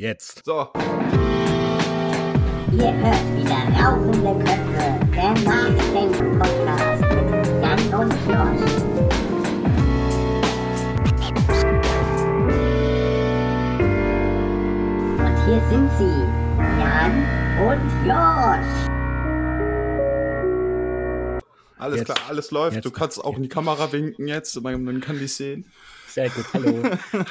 Jetzt. So. Ihr hört wieder Rauchende Köpfe, der Nachdenken-Podcast mit Jan und Josh. Und hier sind sie, Jan und Josh. Alles Jetzt. klar, alles läuft. Jetzt. Du kannst auch in die Kamera winken jetzt, man man kann dich sehen. Sehr gut. Hallo.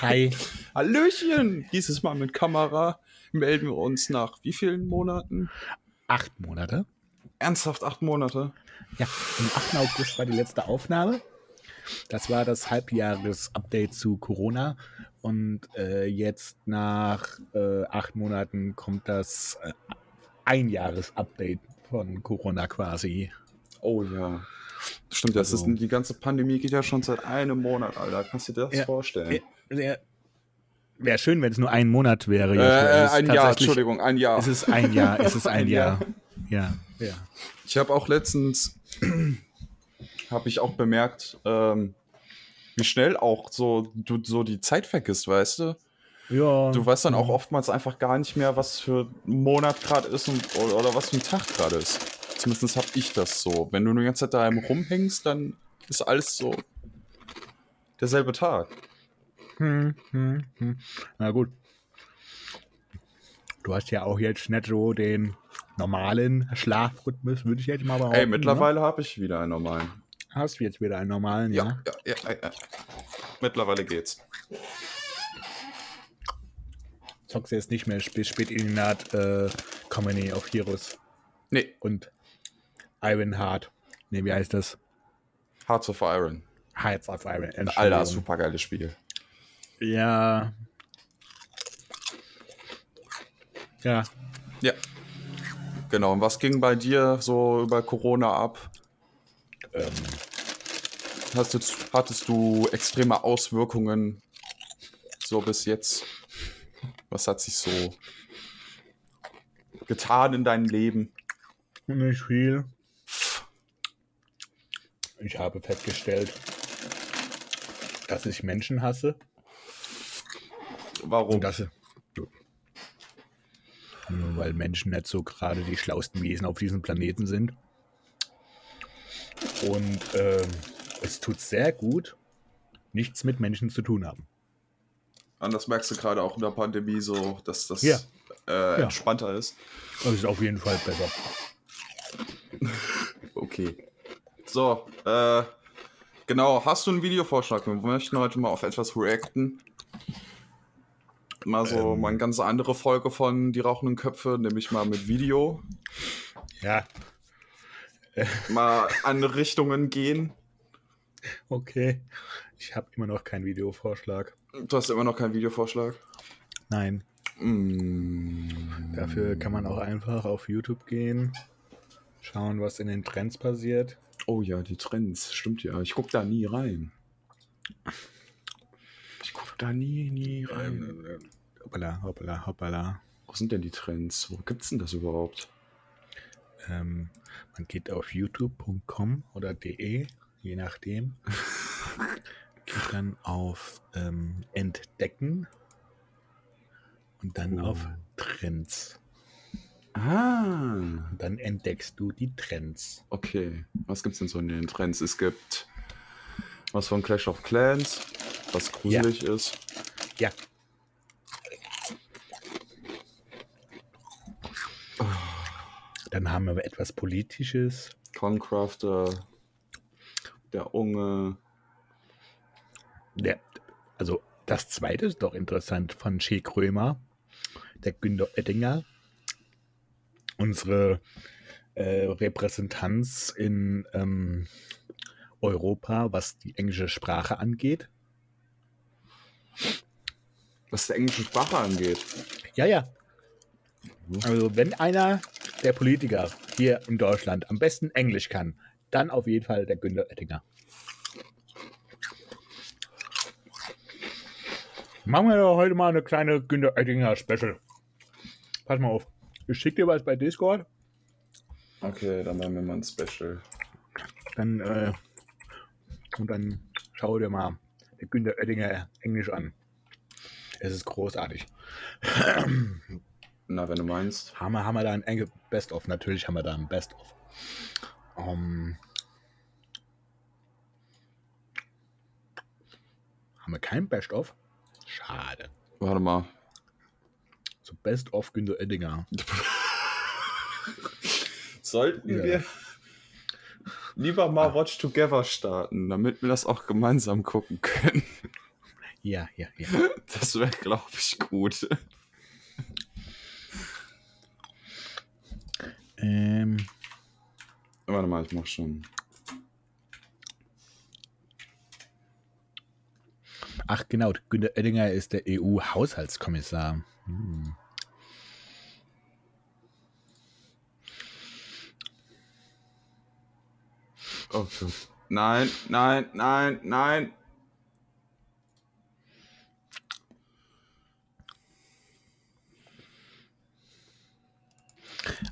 Hi. Hallöchen! Dieses Mal mit Kamera melden wir uns nach wie vielen Monaten? Acht Monate. Ernsthaft acht Monate? Ja, am 8. August war die letzte Aufnahme. Das war das Halbjahres-Update zu Corona. Und äh, jetzt nach äh, acht Monaten kommt das äh, Einjahres-Update von Corona quasi. Oh ja. Stimmt, das Also- ist, die ganze Pandemie geht ja schon seit einem Monat, Alter. Kannst du dir das Ja. vorstellen? Wäre schön, wenn es nur ein Monat wäre. Äh, ein Jahr, Entschuldigung, ein Jahr. Es ist ein Jahr. Es ist ein, Ein Jahr. Jahr. Ja, ja. Ich habe auch letztens, habe ich auch bemerkt, ähm, wie schnell auch so du so die Zeit vergisst, weißt du? Ja. Du weißt dann auch oftmals einfach gar nicht mehr, was für ein Monat gerade ist und, oder, oder was für ein Tag gerade ist. Zumindest habe ich das so. Wenn du die ganze Zeit daheim rumhängst, dann ist alles so derselbe Tag. Hm, hm, hm. Na gut. Du hast ja auch jetzt nicht so den normalen Schlafrhythmus, würde ich jetzt mal behaupten. Ey, mittlerweile habe ich wieder einen normalen. Ne? Hast du jetzt wieder einen normalen, ja? Ja, ja, ja, ja. Mittlerweile geht's. Zockst du jetzt nicht mehr bis spät in die Nacht äh, Company of Heroes Nee, und Ironheart. Ne, wie heißt das? Hearts of Iron. Hearts of Iron. Alter, super geiles Spiel. Ja. Ja. Ja. Genau, und was ging bei dir so über Corona ab? Ähm, Hast du, hattest du extreme Auswirkungen so bis jetzt? Was hat sich so getan in deinem Leben? Nicht viel. Ich habe festgestellt, dass ich Menschen hasse. Warum? Und das, nur weil Menschen nicht so gerade die schlauesten Wesen auf diesem Planeten sind. Und ähm, es tut sehr gut, nichts mit Menschen zu tun haben. Und das merkst du gerade auch in der Pandemie so, dass das Ja. Äh, Ja. entspannter ist. Das ist auf jeden Fall besser. Okay. So, äh, genau, hast du einen Videovorschlag? Wir möchten heute mal auf etwas reacten. Mal so, Ähm. mal eine ganz andere Folge von Die rauchenden Köpfe, nämlich mal mit Video. Ja, Mal andere Richtungen gehen. okay. Ich habe immer noch keinen Videovorschlag. Du hast immer noch keinen Videovorschlag. Nein. Mm. Dafür kann man auch einfach auf YouTube gehen, schauen, was in den Trends passiert. Oh ja, die Trends, stimmt ja. Ich guck da nie rein. Ich guck da nie, nie rein. Ähm, hoppala, hoppala, hoppala. Wo sind denn die Trends? Wo gibt's denn das überhaupt? Ähm, man geht auf youtube.com oder de, je nachdem. geht dann auf ähm, Entdecken und dann Oh. auf Trends. Ah. Dann entdeckst du die Trends. Okay, was gibt's denn so in den Trends? Es gibt was von Clash of Clans, was gruselig ist. Ja, dann haben wir etwas Politisches. Concrafter, der Unge. Der, also das zweite ist doch interessant von Che Krömer, der Günter Oettinger, unsere äh, Repräsentanz in ähm, Europa, was die englische Sprache angeht. Was der englischen Sprache angeht. Ja, ja. Also wenn einer der Politiker hier in Deutschland am besten Englisch kann, dann auf jeden Fall der Günter Oettinger. Machen wir doch heute mal eine kleine Günter Oettinger Special. Pass mal auf. Ich schicke dir was bei Discord. Okay, dann machen wir mal ein Special. Dann, äh, und dann schau dir mal der Günter Oettinger Englisch an. Es ist großartig. Na, wenn du meinst. Haben wir, haben wir da ein enge Best-of? Natürlich haben wir da ein Best-of. Ähm, haben wir kein Best-of? Schade. Warte mal. So Best-of Günter Oettinger. Sollten Ja. wir lieber mal Watch Together starten, damit wir das auch gemeinsam gucken können. Ja, ja, ja. Das wäre, glaube ich, gut. Ähm, Warte mal, ich mach schon. ach genau, Günter Oettinger ist der EU-Haushaltskommissar. Hm. Oh Gott. Nein, nein, nein, nein.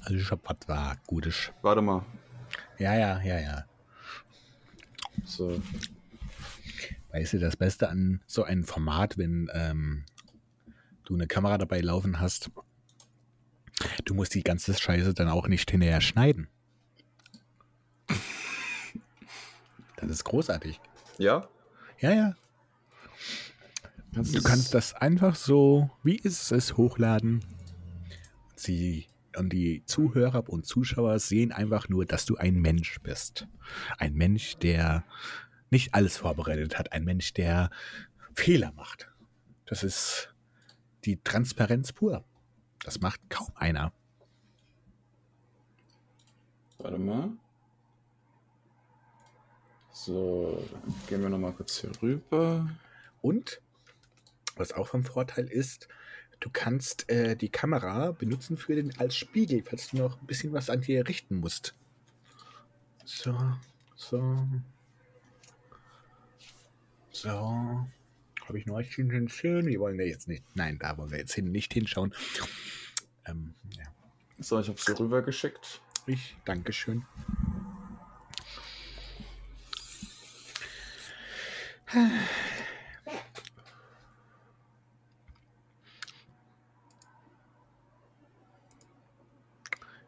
Also ich hab was war Gutes. Warte mal. Ja, ja, ja, ja. So. Weißt du, das Beste an so einem Format, wenn ähm, du eine Kamera dabei laufen hast, du musst die ganze Scheiße dann auch nicht hinterher schneiden. Das ist großartig. Ja? Ja, ja. Du kannst das einfach so, wie ist es, hochladen. Sie und die Zuhörer und Zuschauer sehen einfach nur, dass du ein Mensch bist. Ein Mensch, der nicht alles vorbereitet hat. Ein Mensch, der Fehler macht. Das ist die Transparenz pur. Das macht kaum einer. Warte mal. So, gehen wir nochmal kurz hier rüber. Und was auch vom Vorteil ist, du kannst äh, die Kamera benutzen für den als Spiegel, falls du noch ein bisschen was an dir richten musst. So, so. So. Habe ich noch schön, schön, schön. Wir wollen ja jetzt nicht. Nein, da wollen wir jetzt hin, nicht hinschauen. Ähm, ja. So, ich habe sie rüber geschickt. Ich, Dankeschön.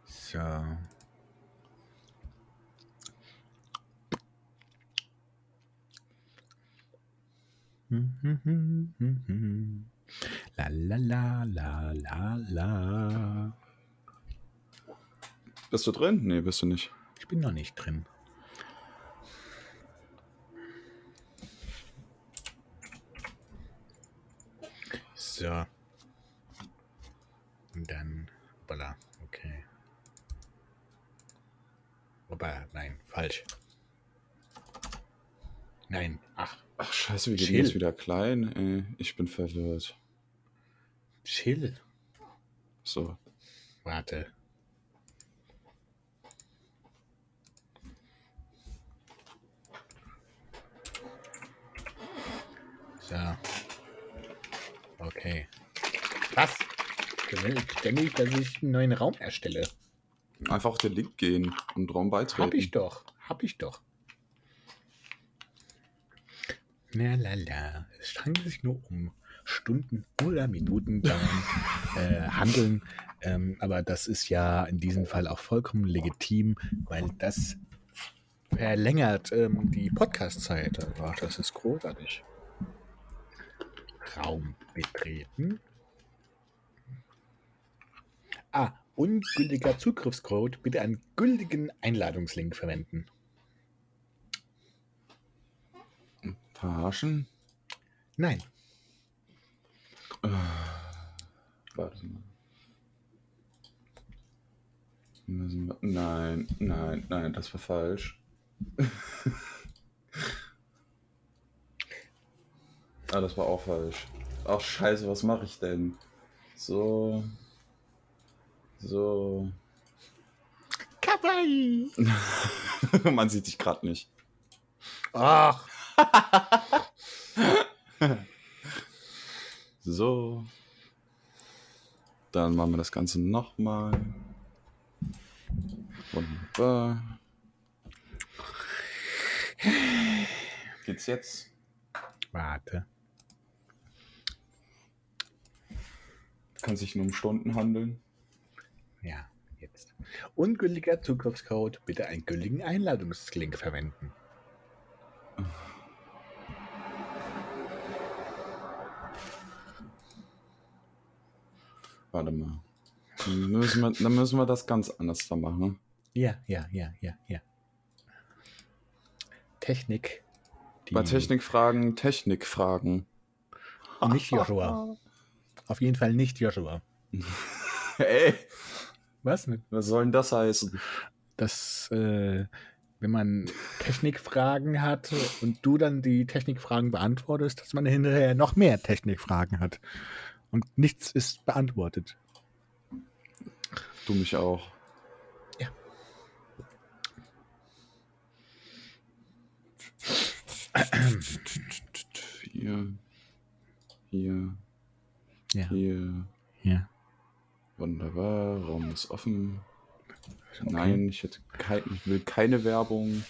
So. La la la la la la. Bist du drin? Nee, bist du nicht. Ich bin noch nicht drin. So. Und dann. Hoppala. Okay. Hoppala. Nein, falsch. Nein. Ach, Ach, scheiße, wie geht Chill. jetzt wieder klein? Ey, ich bin verwirrt. chill. So. Warte. So. Okay. Was? Du willst ständig, dass ich einen neuen Raum erstelle. Einfach auf den Link gehen und Raum beitreten. Hab ich doch. Hab ich doch. Na la la. Es scheint sich nur um Stunden oder Minuten dauern, äh, handeln. Ähm, aber das ist ja in diesem Fall auch vollkommen legitim, weil das verlängert ähm, die Podcast-Zeit. Das ist großartig. Raum betreten. Ah, ungültiger Zugriffscode. Bitte einen gültigen Einladungslink verwenden. Verarschen? Nein. Warte mal. Müssen wir- Nein, nein, nein, das war falsch. ah, das war auch falsch. Ach, scheiße, was mache ich denn? So. So. Kawaii. Man sieht dich gerade nicht. Ach. So. Dann machen wir das Ganze nochmal. Wunderbar. Geht's jetzt? Warte. Kann sich nur um Stunden handeln. Ja, jetzt. Ungültiger Zugriffscode. Bitte einen gültigen Einladungslink verwenden. Warte mal. Dann müssen wir, dann müssen wir das ganz anders da machen. Ja, ja, ja, ja, ja. Technik. Bei Technikfragen, Technikfragen. Nicht Joshua. Auf jeden Fall nicht Joshua. Ey, Was? Ne? was soll denn das heißen? dass äh, wenn man Technikfragen hat und du dann die Technikfragen beantwortest, dass man hinterher noch mehr Technikfragen hat. Und nichts ist beantwortet. Du mich auch. Ja. Hier. Hier. Ja. Hier. ja. Wunderbar. Raum ist offen. Nein, ich, hätte kein, ich will keine Werbung.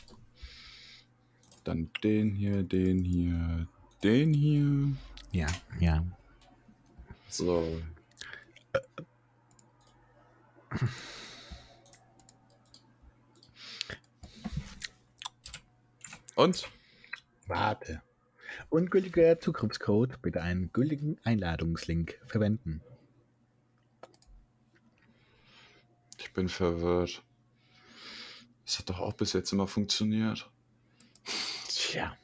Dann den hier, den hier, den hier. Ja, ja. So. Und? Warte. Ungültiger Zugriffscode. Bitte einen gültigen Einladungslink verwenden. Ich bin verwirrt. Das hat doch auch bis jetzt immer funktioniert. Tja.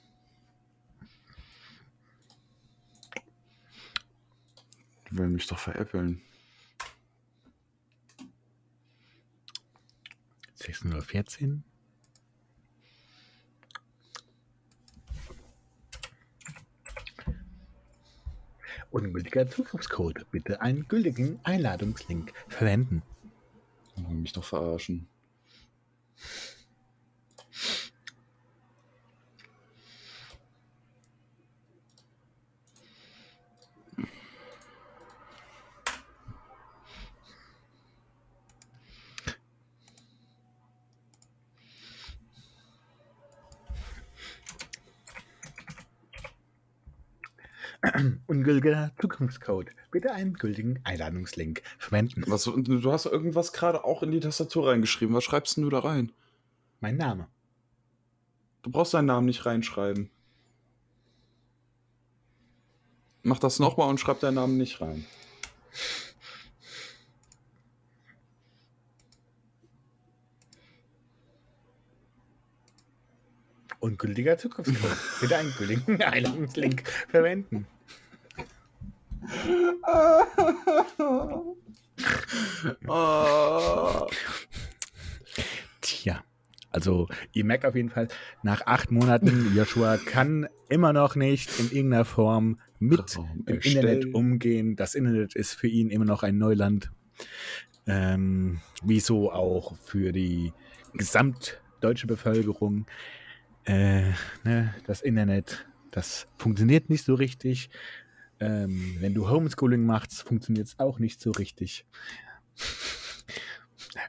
Wollen mich doch veräppeln. 16.14 Uhr. Ungültiger Zugriffscode. Bitte einen gültigen Einladungslink verwenden. Mich doch verarschen. Ungültiger Zugriffscode. Bitte einen gültigen Einladungslink verwenden. Was, du hast irgendwas gerade auch in die Tastatur reingeschrieben. Was schreibst denn du da rein? Mein Name. Du brauchst deinen Namen nicht reinschreiben. Mach das nochmal und schreib deinen Namen nicht rein. Ungültiger Zugriffscode. Bitte einen gültigen Einladungslink verwenden. Ah. Tja. Also, ihr merkt auf jeden Fall, nach acht Monaten, Joshua kann immer noch nicht in irgendeiner Form mit Raum dem erstellen. Internet umgehen. Das Internet ist für ihn immer noch ein Neuland. Ähm, wieso auch für die gesamtdeutsche Bevölkerung. Äh, ne, das Internet, das funktioniert nicht so richtig. Ähm, wenn du Homeschooling machst, funktioniert es auch nicht so richtig.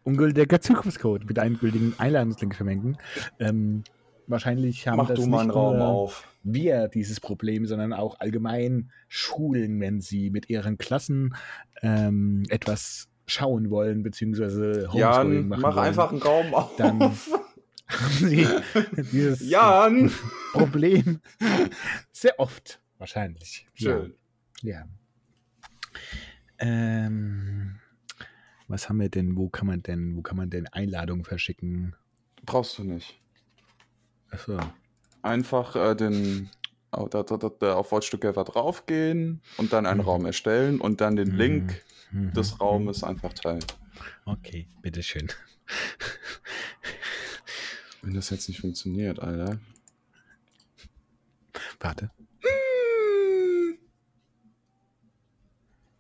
Ungültiger Zugriffscode mit einem gültigen Einladungslink verwenden. Ähm, wahrscheinlich haben Mach das du mal einen nicht Raum nur auf. wir dieses Problem, sondern auch allgemein Schulen, wenn sie mit ihren Klassen ähm, etwas schauen wollen, beziehungsweise Homeschooling Jan, machen mach wollen, einfach einen Raum auf. Dann- haben sie dieses Jan! Problem sehr oft wahrscheinlich. Schön. Ja. Ähm, was haben wir denn? Wo kann man denn? Wo kann man denn Einladungen verschicken? Brauchst du nicht. Achso. Einfach äh, den auf, da, da, da, auf Watch Together draufgehen und dann einen Mhm. Raum erstellen und dann den Mhm. Link Mhm. des Raumes einfach teilen. Okay, bitteschön. Wenn das jetzt nicht funktioniert, Alter. Warte.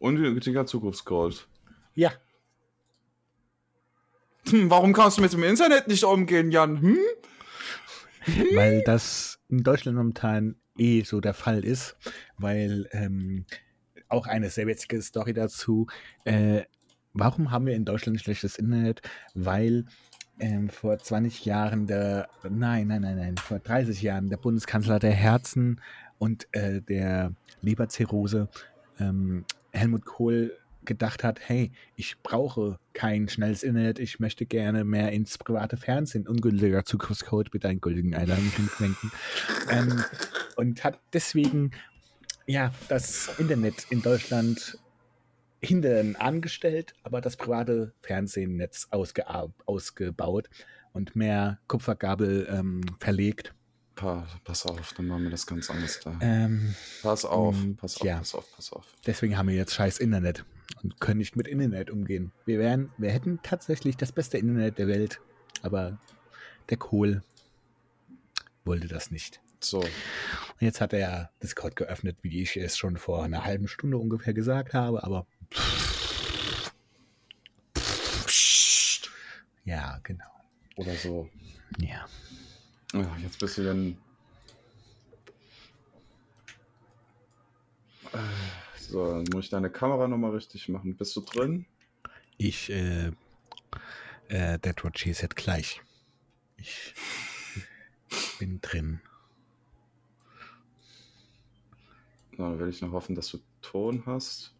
Ungültiger Zugriffscode. Ja, Hm, warum kannst du mit dem Internet nicht umgehen, Jan? Hm? weil das in Deutschland momentan eh so der Fall ist, weil ähm, auch eine sehr witzige Story dazu. Äh, warum haben wir in Deutschland schlechtes Internet? Weil ähm, vor 20 Jahren der, nein, nein, nein, nein, vor 30 Jahren der Bundeskanzler der Herzen und äh, der Leberzirrhose ähm, Helmut Kohl gedacht hat, hey, ich brauche kein schnelles Internet, ich möchte gerne mehr ins private Fernsehen, ungültiger Zugriffscode mit einen gültigen Einladungen denken. ähm, und hat deswegen ja das Internet in Deutschland hinten angestellt, aber das private Fernsehnetz ausge ausgebaut und mehr Kupfergabel ähm, verlegt. Pa pass auf, dann machen wir das ganz anders da. Ähm, pass auf, und pass auf, ja. pass auf, pass auf. deswegen haben wir jetzt scheiß Internet und können nicht mit Internet umgehen. Wir wären, wir hätten tatsächlich das beste Internet der Welt, aber der Kohl wollte das nicht. So, Und jetzt hat er Discord geöffnet, wie ich es schon vor einer halben Stunde ungefähr gesagt habe, aber ja, genau. oder so. Ja. Ja, jetzt bist du dann. So, dann muss ich deine Kamera nochmal richtig machen. Bist du drin? Ich, äh, äh, Dead What She Said gleich. Ich bin drin. Na, dann will ich noch hoffen, dass du Ton hast.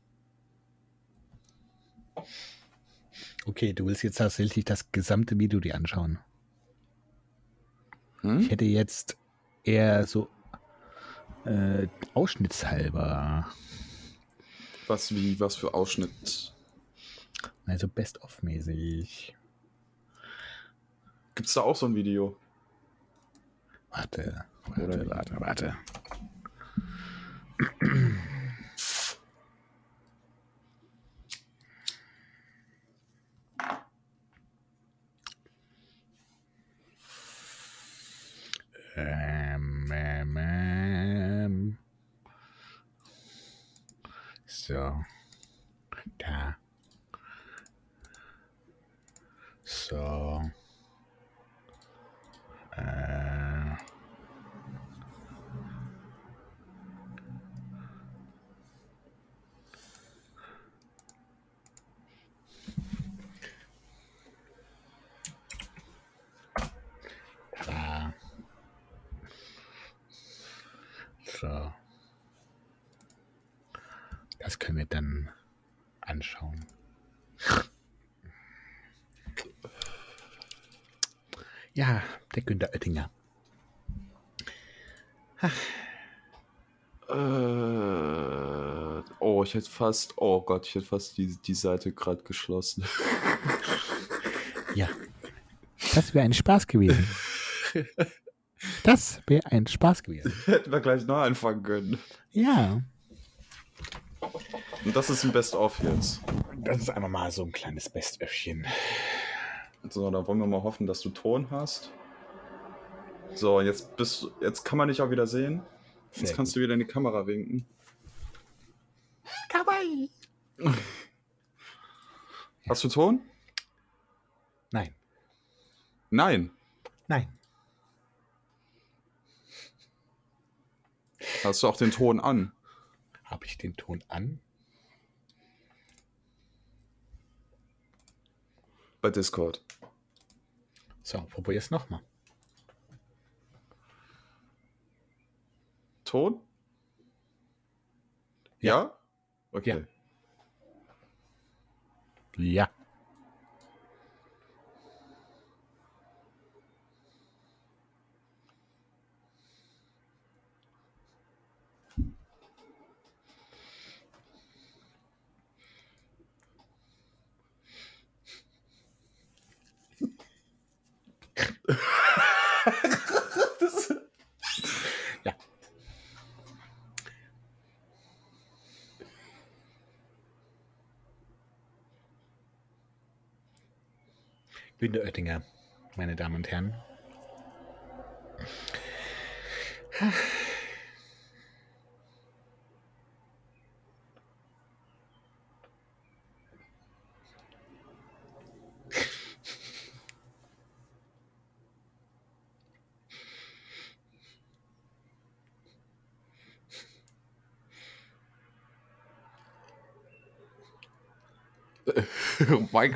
Okay, du willst jetzt tatsächlich das gesamte Video dir anschauen. Ich Hm? hätte jetzt eher so äh, ausschnittshalber, Was wie, was für Ausschnitt? also best-of-mäßig. Gibt's da auch so ein Video? Warte, warte, warte, warte. Ähm, ähm, ähm. So. Da. So. Äh. Da. So. Das können wir dann anschauen. Ja, der Günter Oettinger. Äh, oh, ich hätte fast, oh Gott, ich hätte fast die, die Seite gerade geschlossen. Ja. Das wäre ein Spaß gewesen. Das wäre ein Spaß gewesen. Hätten wir gleich neu anfangen können. Ja. Und das ist ein Best-of jetzt. Das ist einfach mal so ein kleines Bestöffchen. So, da wollen wir mal hoffen, dass du Ton hast. So, jetzt bist jetzt kann man dich auch wieder sehen. Jetzt Sehr kannst du wieder in die Kamera winken. Kawaii. Hast du Ton? Nein. Nein. Nein. Hast du auch den Ton an? Habe ich den Ton an? Bei Discord. So, probier's nochmal. Ton? Ja? Okay. Ja. ja. Günter Oettinger, meine Damen und Herren. Oh mein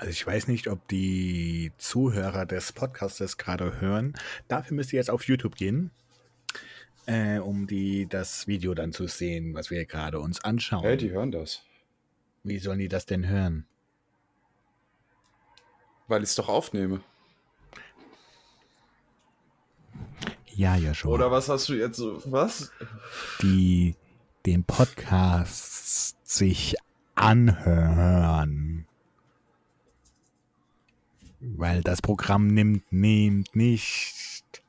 Also ich weiß nicht, ob die Zuhörer des Podcastes gerade hören. Dafür müsst ihr jetzt auf YouTube gehen, äh, um die, das Video dann zu sehen, was wir gerade uns anschauen. Hey, die hören das. Wie sollen die das denn hören? Weil ich es doch aufnehme. Ja, ja schon. Oder was hast du jetzt so? Was? die den Podcast sich anhören. Weil das Programm nimmt, nimmt nicht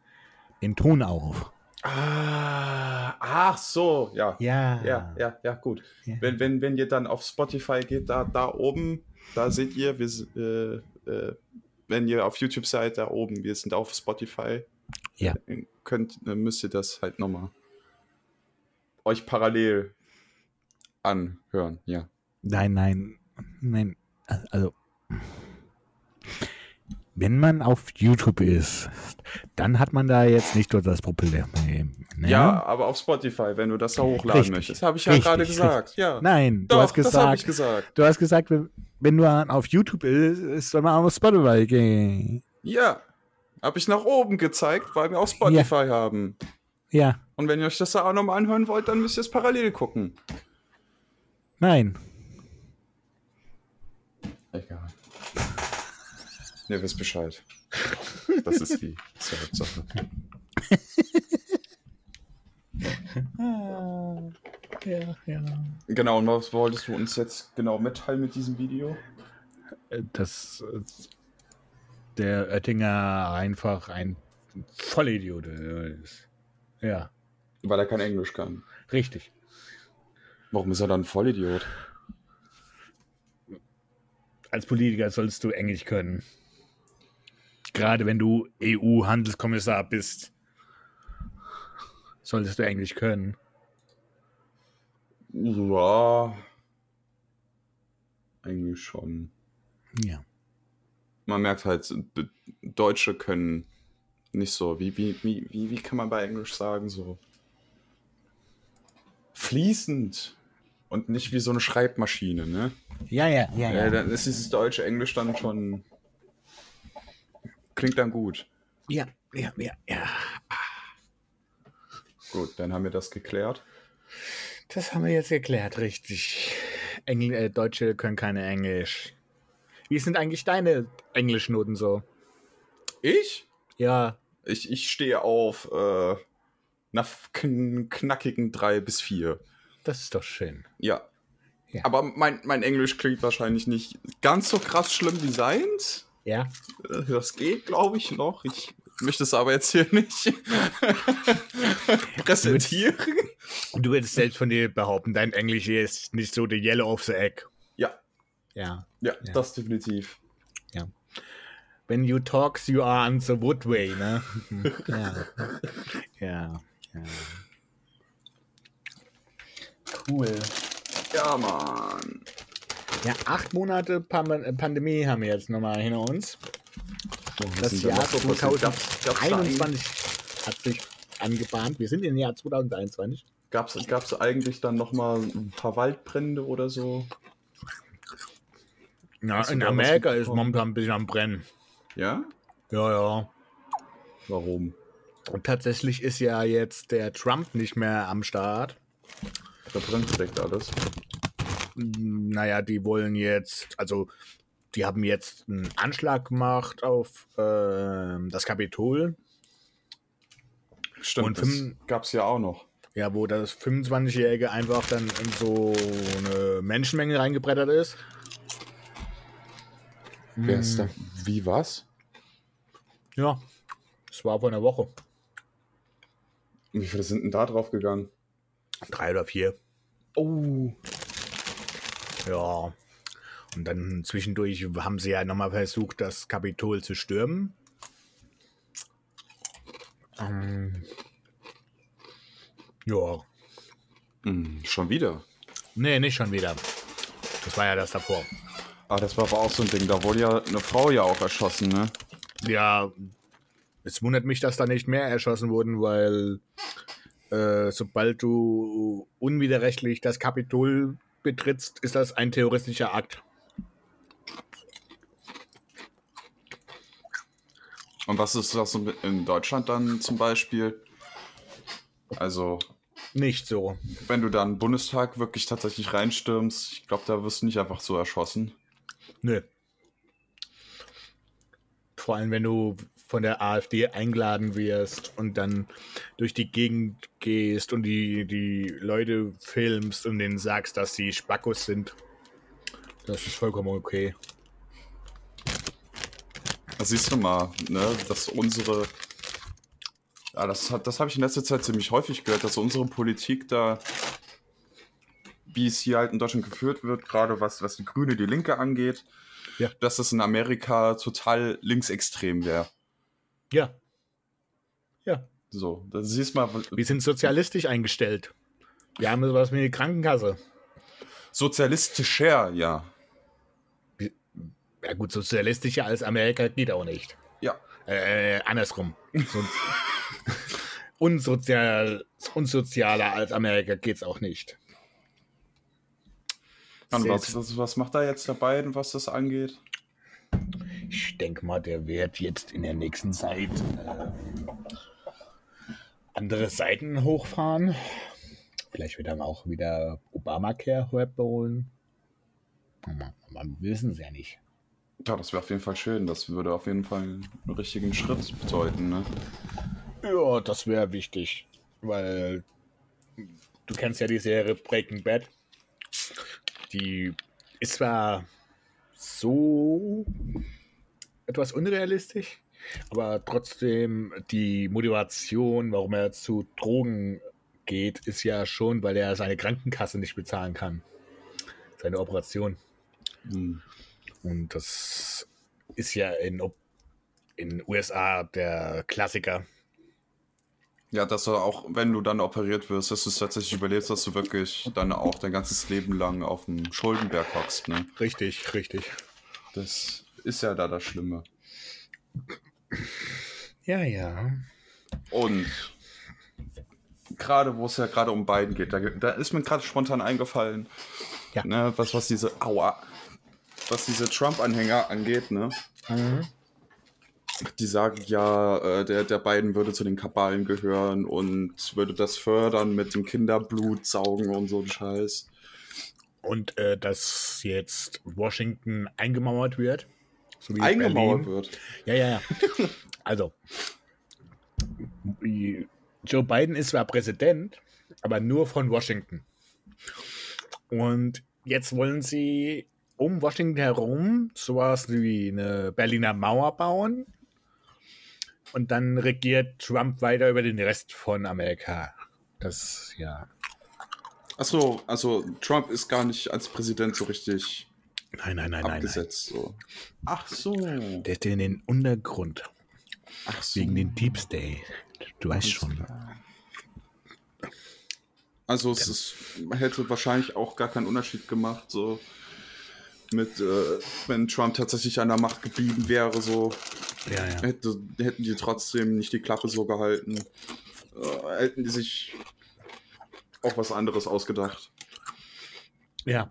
den Ton auf. Ah, ach so, ja. Ja. Ja, ja, ja, gut. Ja. Wenn, wenn, wenn ihr dann auf Spotify geht, da, da oben, da seht ihr, wir, äh, äh, wenn ihr auf YouTube seid, da oben, wir sind auf Spotify. Ja. Äh, Könnt, müsst ihr das halt nochmal euch parallel anhören, ja. Nein, nein, nein. Also, wenn man auf YouTube ist, dann hat man da jetzt nicht nur das Problem. Ne? Ja, aber auf Spotify, wenn du das da hochladen Richtig, möchtest. Habe ich ja richtig, gerade gesagt, ja. Nein, du Doch, hast das habe ich gesagt, gesagt. du hast gesagt, wenn, du auf YouTube ist, soll man auf Spotify gehen. Ja. Habe ich nach oben gezeigt, weil wir auf Spotify haben. Ja, Und wenn ihr euch das da auch nochmal anhören wollt, dann müsst ihr es parallel gucken. nein. Egal. Ihr wisst Bescheid. Das ist die, das ist die Hauptsache. Ja, ja. Genau, und was wolltest du uns jetzt genau mitteilen mit diesem Video? Dass äh, der Oettinger einfach ein Vollidiot ist. Ja, Weil er kein Englisch kann. richtig. Warum ist er dann ein Vollidiot? Als Politiker sollst du Englisch können. Gerade wenn du EU-Handelskommissar bist, solltest du Englisch können. Ja. Eigentlich schon. Ja. Man merkt halt, Deutsche können nicht so. Wie, wie, wie, wie, wie kann man bei Englisch sagen? So. Fließend. Und nicht wie so eine Schreibmaschine, ne? Ja, ja, ja, Ja. dann ist dieses deutsche Englisch dann schon. Klingt dann gut. Ja, ja, ja, ja. Gut, dann haben wir das geklärt. Das haben wir jetzt geklärt, richtig. Engl äh, Deutsche können keine Englisch. Wie sind eigentlich deine Englischnoten so? Ich? Ja, Ich, ich stehe auf äh, einer kn knackigen 3 bis 4. das ist doch schön. Ja. Ja. Aber mein, mein Englisch klingt wahrscheinlich nicht ganz so krass schlimm wie seins. Ja? Das geht, glaube ich, noch. Ich möchte es aber jetzt hier nicht präsentieren. Und du würdest selbst von dir behaupten, dein Englisch ist nicht so the yellow of the egg. Ja, Ja. ja, Ja. das definitiv. When you talk, you are on the wood way, ne? ja. Ja. ja. Cool. Ja, Mann. Ja, acht Monate Pan Pandemie haben wir jetzt nochmal hinter uns. Was Das Jahr noch so passiert? Gab's- gab's da 2021 hat sich angebahnt. Wir sind im Jahr 2021. Gab's, gab's eigentlich dann noch mal ein paar Waldbrände oder so? Du in Amerika ist momentan ein bisschen am Brennen. Ja? Ja, ja. Warum? Und tatsächlich ist ja jetzt der Trump nicht mehr am Start. Da brennt direkt alles. Naja, die wollen jetzt, also die haben jetzt einen Anschlag gemacht auf ähm, das Kapitol, Stimmt, Und das fünf- gab's ja auch noch. ja, wo das 25-Jährige einfach dann in so eine Menschenmenge reingebrettert ist. Wer ist da? Wie was? Ja, das war vor einer Woche. Wie viele sind denn da drauf gegangen? Drei oder vier. Oh. Ja. Und dann zwischendurch haben sie ja nochmal versucht, das Kapitol zu stürmen. Ähm, ja. Hm, schon wieder. Nee, nicht schon wieder. Das war ja das davor. Ah, das war aber auch so ein Ding. Da wurde ja eine Frau ja auch erschossen, ne? Ja, es wundert mich, dass da nicht mehr erschossen wurden, weil äh, sobald du unwiderrechtlich das Kapitol betrittst, ist das ein terroristischer Akt. Und was ist das in Deutschland dann zum Beispiel? Also. Nicht so. Wenn du dann Bundestag wirklich tatsächlich reinstürmst, ich glaube, da wirst du nicht einfach so erschossen. Nö. Vor allem, wenn du von der AfD eingeladen wirst und dann durch die Gegend gehst und die, die Leute filmst und denen sagst, dass sie Spackos sind. Das ist vollkommen okay. Siehst du mal, ne, dass unsere. Ja, das, hat- das habe ich in letzter Zeit ziemlich häufig gehört, dass unsere Politik da, wie es hier halt in Deutschland geführt wird, gerade was, was die Grüne, die Linke angeht, Ja. dass es in Amerika total linksextrem wäre. Ja. Ja. So, da siehst mal, Wir sind sozialistisch eingestellt. Wir haben sowas wie eine Krankenkasse. sozialistischer, ja. Ja gut, sozialistischer als Amerika geht auch nicht. Ja. Äh, andersrum. So, unsozial, unsozialer als Amerika geht's auch nicht. Und was, was, macht da jetzt der Biden, was das angeht? Ich denke mal, der wird jetzt in der nächsten Zeit äh, andere Seiten hochfahren. Vielleicht wird dann auch wieder Obamacare holen. Man, man wissen es ja nicht. Ja, das wäre auf jeden Fall schön. Das würde auf jeden Fall einen richtigen Schritt bedeuten, ne? Ja, das wäre wichtig, weil du kennst ja die Serie Breaking Bad. Die ist zwar so etwas unrealistisch, aber trotzdem die Motivation, warum er zu Drogen geht, ist ja schon, weil er seine Krankenkasse nicht bezahlen kann. Seine Operation. Hm. Und das ist ja in, in USA der Klassiker. Ja, dass du auch, wenn du dann operiert wirst, dass du es tatsächlich überlebst, dass du wirklich dann auch dein ganzes Leben lang auf dem Schuldenberg hockst, ne? Richtig, richtig. Das ist ja da das Schlimme. Ja, ja. Und gerade wo es ja gerade um Biden geht, da, da ist mir gerade spontan eingefallen, Ja. ne, was, was diese, aua, was diese Trump-Anhänger angeht, ne? Die sagen ja, äh, der, der Biden würde zu den Kabalen gehören und würde das fördern mit dem Kinderblut saugen und so ein Scheiß. Und äh, dass jetzt Washington eingemauert wird. So Eingemauert wird. Ja, ja, ja. Also, Joe Biden ist zwar Präsident, aber nur von Washington. Und jetzt wollen sie um Washington herum sowas wie eine Berliner Mauer bauen. Und dann regiert Trump weiter über den Rest von Amerika. Das, ja. Achso, also Trump ist gar nicht als Präsident so richtig Nein, nein, nein, nein. nein. abgesetzt. So. Ach so. Der ist in den Untergrund. Ach so. Wegen den Deep State. Du weißt schon. Also es ist, hätte wahrscheinlich auch gar keinen Unterschied gemacht, so mit, äh, wenn Trump tatsächlich an der Macht geblieben wäre, so Ja, ja. hätte, hätten die trotzdem nicht die Klappe so gehalten. Äh, hätten die sich auch was anderes ausgedacht. Ja.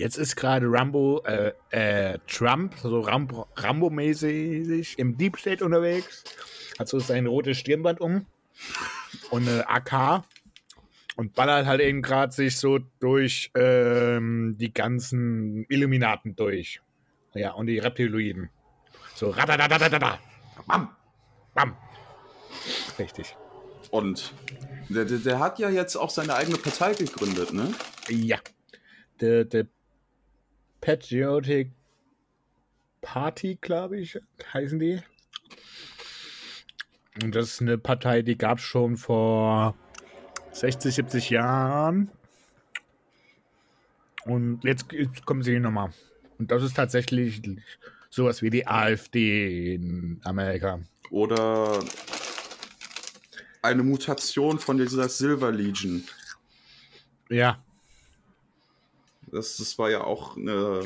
Jetzt ist gerade Rambo, äh, äh, Trump, so Rambo, Rambo-mäßig im Deep State unterwegs. Hat so sein rotes Stirnband um und eine AK und ballert halt eben gerade sich so durch ähm, die ganzen Illuminaten durch. Ja, und die Reptiloiden. So radadadadada. Bam. Bam. Richtig. Und der, der, der hat ja jetzt auch seine eigene Partei gegründet, ne? Ja. The, the Patriotic Party, glaube ich, heißen die. Und das ist eine Partei, die gab es schon vor 60, 70 Jahren. Und jetzt, jetzt kommen sie nochmal. Und das ist tatsächlich sowas wie die AfD in Amerika. Oder eine Mutation von dieser Silver Legion. Ja, Das, das war ja auch eine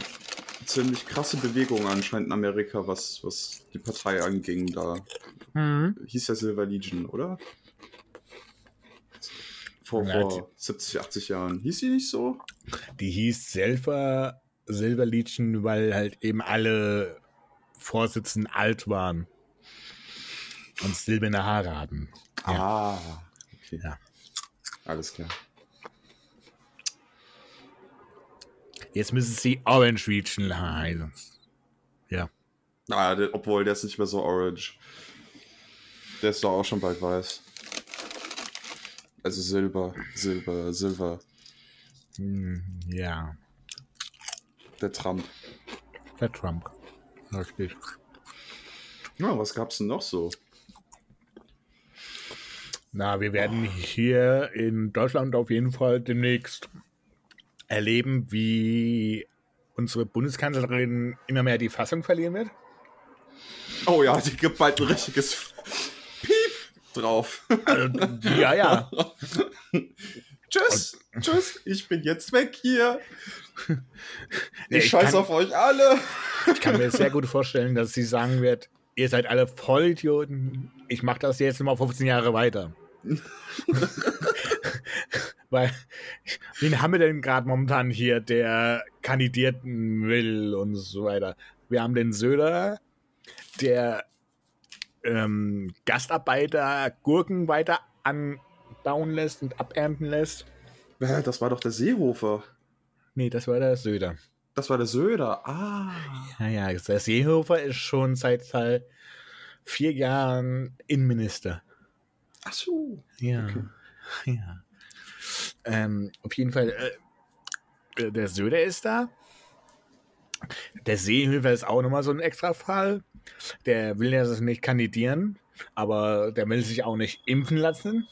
ziemlich krasse Bewegung anscheinend in Amerika, was, was die Partei anging. Da mhm. hieß ja Silver Legion, oder? Vor, Ja, vor 70, 80 Jahren. Hieß sie nicht so? Die hieß Silver, Silver Legion, weil halt eben alle Vorsitzenden alt waren und silberne Haare hatten. Ah, okay. Ja. Alles klar. Jetzt müssen sie Orange Region heißen. Ja. Ah, der, obwohl, der ist nicht mehr so orange. Der ist doch auch schon bald weiß. Also Silber, Silber, Silber. Hm, Ja. Der Trump. Der Trump. Richtig. Ja, was gab's denn noch so? Na, wir werden hier in Deutschland auf jeden Fall demnächst erleben, wie unsere Bundeskanzlerin immer mehr die Fassung verlieren wird. Oh ja, die gibt bald ein richtiges Piep drauf. Also, ja, ja. tschüss, tschüss, ich bin jetzt weg hier. Nee, Ich ich scheiß kann- auf euch alle. Ich kann mir sehr gut vorstellen, dass sie sagen wird, ihr seid alle Vollidioten. Ich mache das jetzt mal 15 Jahre weiter. Weil, wen haben wir denn gerade momentan hier, der kandidieren will und so weiter? Wir haben den Söder, der ähm, Gastarbeiter Gurken weiter anbauen lässt und abernten lässt. Das war doch der Seehofer. Nee, das war der Söder. Das war der Söder. Ah. Ja, ja, der Seehofer ist schon seit, seit vier Jahren Innenminister. Ach so. Ja, ja. Ähm, auf jeden Fall, äh, der Söder ist da. Der Seehofer ist auch nochmal so ein extra Fall. Der will ja nicht kandidieren, aber der will sich auch nicht impfen lassen.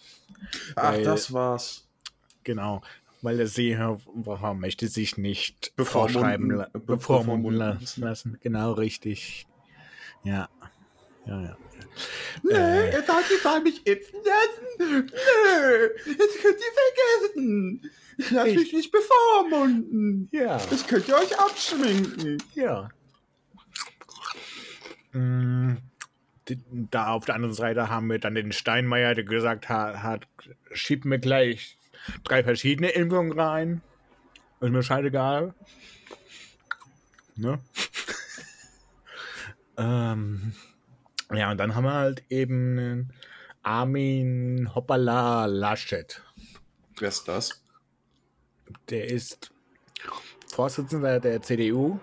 Ach, Weil- das war's. Genau, weil der Seehofer möchte sich nicht Bevormunden- vorschreiben, la be- bevormunden bevormunden la- lassen. Genau, richtig. Ja. Ja, ja. Nee, Äh. ihr sollt die Wahl mich impfen lassen. Nö, das könnt ihr vergessen. Ich lasse Ich- mich nicht bevormunden. Ja, Das könnt ihr euch abschminken. ja. Mm, Da auf der anderen Seite haben wir dann den Steinmeier, der gesagt hat, hat schiebt mir gleich drei verschiedene Impfungen rein. Ist mir scheißegal. Ne? ähm, ja, und dann haben wir halt eben Armin Hoppala Laschet. Wer ist das? Der ist Vorsitzender der CDU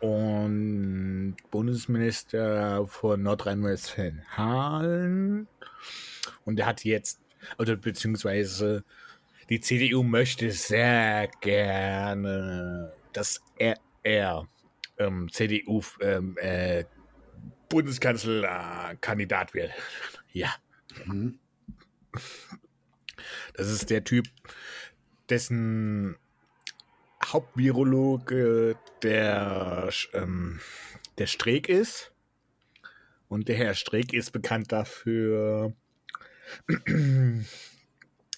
und Bundesminister von Nordrhein-Westfalen. Und er hat jetzt, oder beziehungsweise die CDU möchte sehr gerne, dass er, er ähm, CDU ähm, äh, Bundeskanzlerkandidat wird. Ja. Mhm. Das ist der Typ, dessen Hauptvirologe der, ähm, der Streeck ist. Und der Herr Streeck ist bekannt dafür,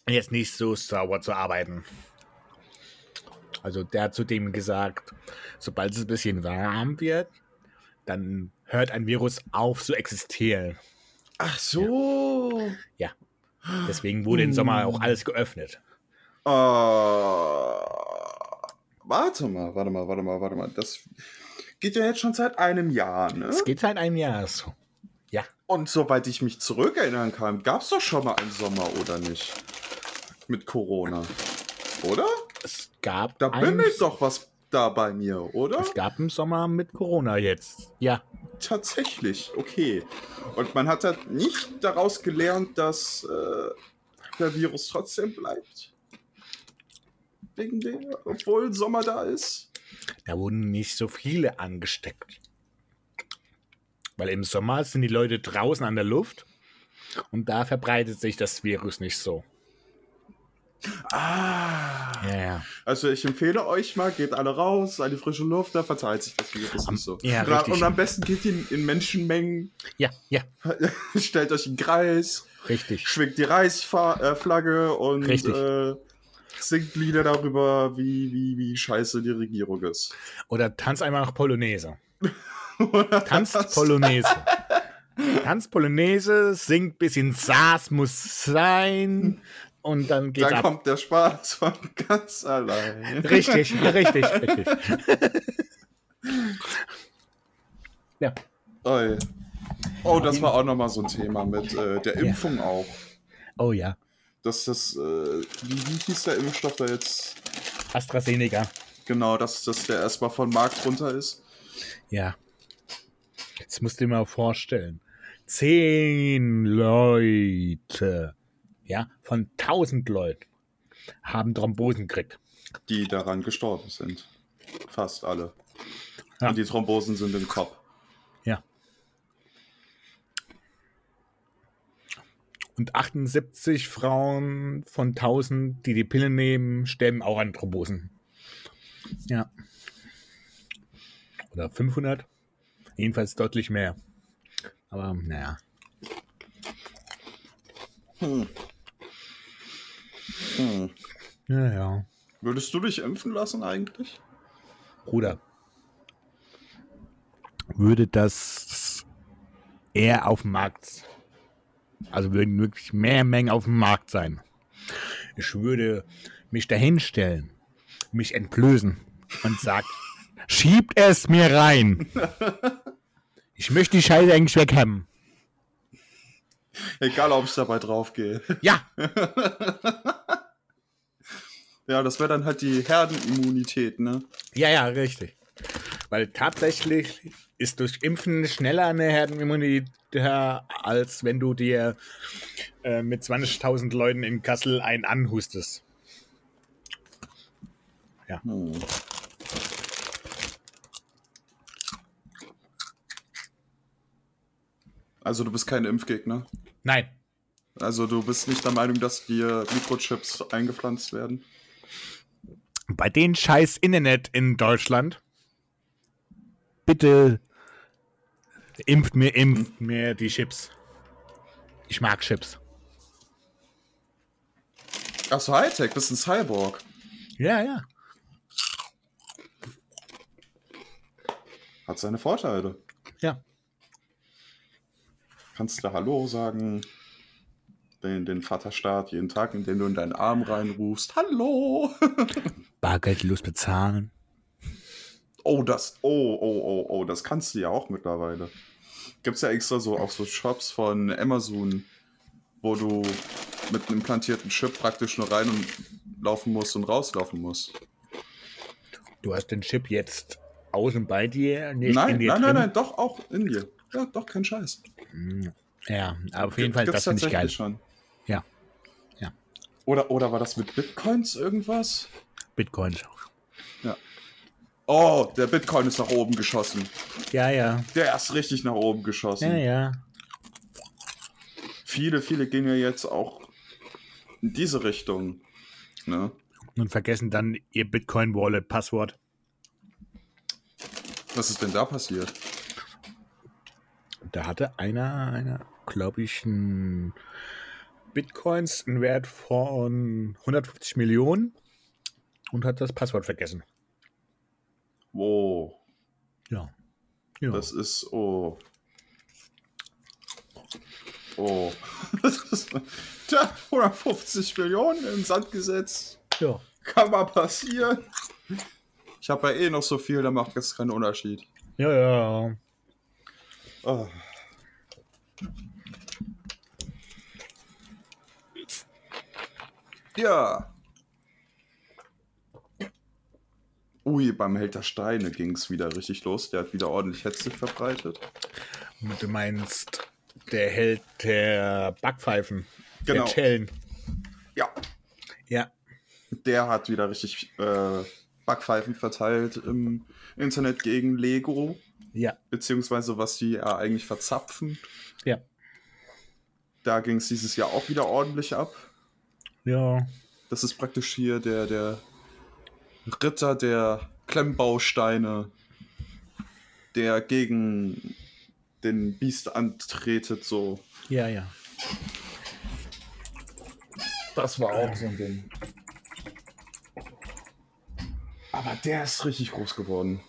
jetzt nicht so sauber zu arbeiten. Also der hat zudem gesagt, sobald es ein bisschen warm wird, dann hört ein Virus auf zu existieren. Ach so. Deswegen wurde im Sommer auch alles geöffnet. Äh, warte mal, warte mal, warte mal, warte mal. Das geht ja jetzt schon seit einem Jahr, ne? Es geht seit einem Jahr so. Ja. Und soweit ich mich zurückerinnern kann, gab es doch schon mal einen Sommer, oder nicht? Mit Corona. Oder? Es gab, Da bimmelt doch was da bei mir, oder? es gab einen Sommer mit Corona jetzt. Ja. Tatsächlich, okay. Und man hat halt nicht daraus gelernt, dass äh, der Virus trotzdem bleibt. Wegen der, obwohl Sommer da ist. Da wurden nicht so viele angesteckt. Weil im Sommer sind die Leute draußen an der Luft und da verbreitet sich das Virus nicht so. Ah. Ja, ja. Also ich empfehle euch mal, geht alle raus, die frische Luft, da verteilt sich das Virus nicht so. ja, und, richtig. und am besten geht in, in Menschenmengen, Ja, ja, stellt euch einen Kreis, richtig. schwingt die Reichsflagge und Richtig. äh, singt Lieder darüber, wie, wie, wie scheiße die Regierung ist. Oder tanz einmal nach Polonaise. Tanzt das? Polonaise. Tanzt Polonaise, singt bisschen Saas muss sein und dann geht's Dann ab. kommt der Spaß von ganz allein. Richtig, richtig, richtig. Ja. Oi. Oh, das war auch nochmal so ein Thema mit äh, der Impfung auch. Oh ja. Dass das, äh, wie, wie hieß der Impfstoff da jetzt? AstraZeneca. Genau, dass, dass der erstmal von Markt runter ist. Ja. Jetzt musst du dir mal vorstellen. Zehn Leute, ja, von tausend Leuten haben Thrombosen gekriegt. Die daran gestorben sind. Fast alle. Ja. Und die Thrombosen sind im Kopf. Ja. Und 78 Frauen von 1000, die die Pille nehmen, sterben auch an Thrombosen. Ja. Oder 500. Jedenfalls deutlich mehr. Aber naja. Hm. Hm. Ja, ja. Würdest du dich impfen lassen eigentlich? Bruder. Würde das eher auf dem Markt, also würden wirklich mehr Mengen auf dem Markt sein. Ich würde mich dahinstellen, mich entblößen und sagen, schiebt es mir rein. Ich möchte die Scheiße eigentlich weghaben. Egal, ob ich dabei draufgehe. Ja, Ja, das wäre dann halt die Herdenimmunität, ne? ja, ja, richtig. Weil tatsächlich ist durch Impfen schneller eine Herdenimmunität, als wenn du dir äh, mit 20.000 Leuten in Kassel einen anhustest. Hm. Also du bist kein Impfgegner. Nein, Also du bist nicht der Meinung, dass dir Mikrochips eingepflanzt werden. Bei den scheiß Internet in Deutschland, bitte impft mir, impft mir die Chips. Ich mag Chips. Achso, Hightech, bist ein Cyborg. Ja, ja. Hat seine Vorteile. Ja. Kannst du Hallo sagen, den, den Vaterstaat jeden Tag, indem du in deinen Arm reinrufst. Hallo! Bargeldlos bezahlen. Oh, das, oh, oh, oh, oh, das kannst du ja auch mittlerweile. Gibt's ja extra so auch so Shops von Amazon, wo du mit einem implantierten Chip praktisch nur rein und laufen musst und rauslaufen musst. Du hast den Chip jetzt außen bei dir, nicht nein, in dir nein, drin. nein, nein, doch auch in dir. Ja, doch, kein Scheiß. Ja, aber auf jeden Fall, das finde ich geil. Schon. Ja. Ja. Oder, oder war das mit Bitcoins irgendwas? Bitcoins. Oh, der Bitcoin ist nach oben geschossen. Ja, ja. Der ist richtig nach oben geschossen. Ja, ja. Viele, viele gehen ja jetzt auch in diese Richtung. Ne? Und vergessen dann ihr Bitcoin-Wallet-Passwort. Was ist denn da passiert? Da hatte einer, einer glaube ich, ein Bitcoins einen Wert von 150 Millionen und hat das Passwort vergessen. Wow, Ja. ja. das ist. Oh. Oh. Tja, 150 Millionen den Sand gesetzt. ja. Kann mal passieren. Ich habe ja eh noch so viel, da macht jetzt keinen Unterschied. Ja, ja. Oh. Ja. Ui, beim Held der Steine ging es wieder richtig los. Der hat wieder ordentlich Hetze verbreitet. Du meinst, der Held der Backpfeifen. Genau. Der Chellen. Ja. Ja. Der hat wieder richtig äh, Backpfeifen verteilt im Internet gegen Lego. Ja. Beziehungsweise was die ja eigentlich verzapfen. Ja. Da ging es dieses Jahr auch wieder ordentlich ab. Ja. Das ist praktisch hier der, der Ritter der Klemmbausteine, der gegen den Biest antretet, so. Ja, ja. Das war auch so ein Ding. Aber der ist richtig groß geworden.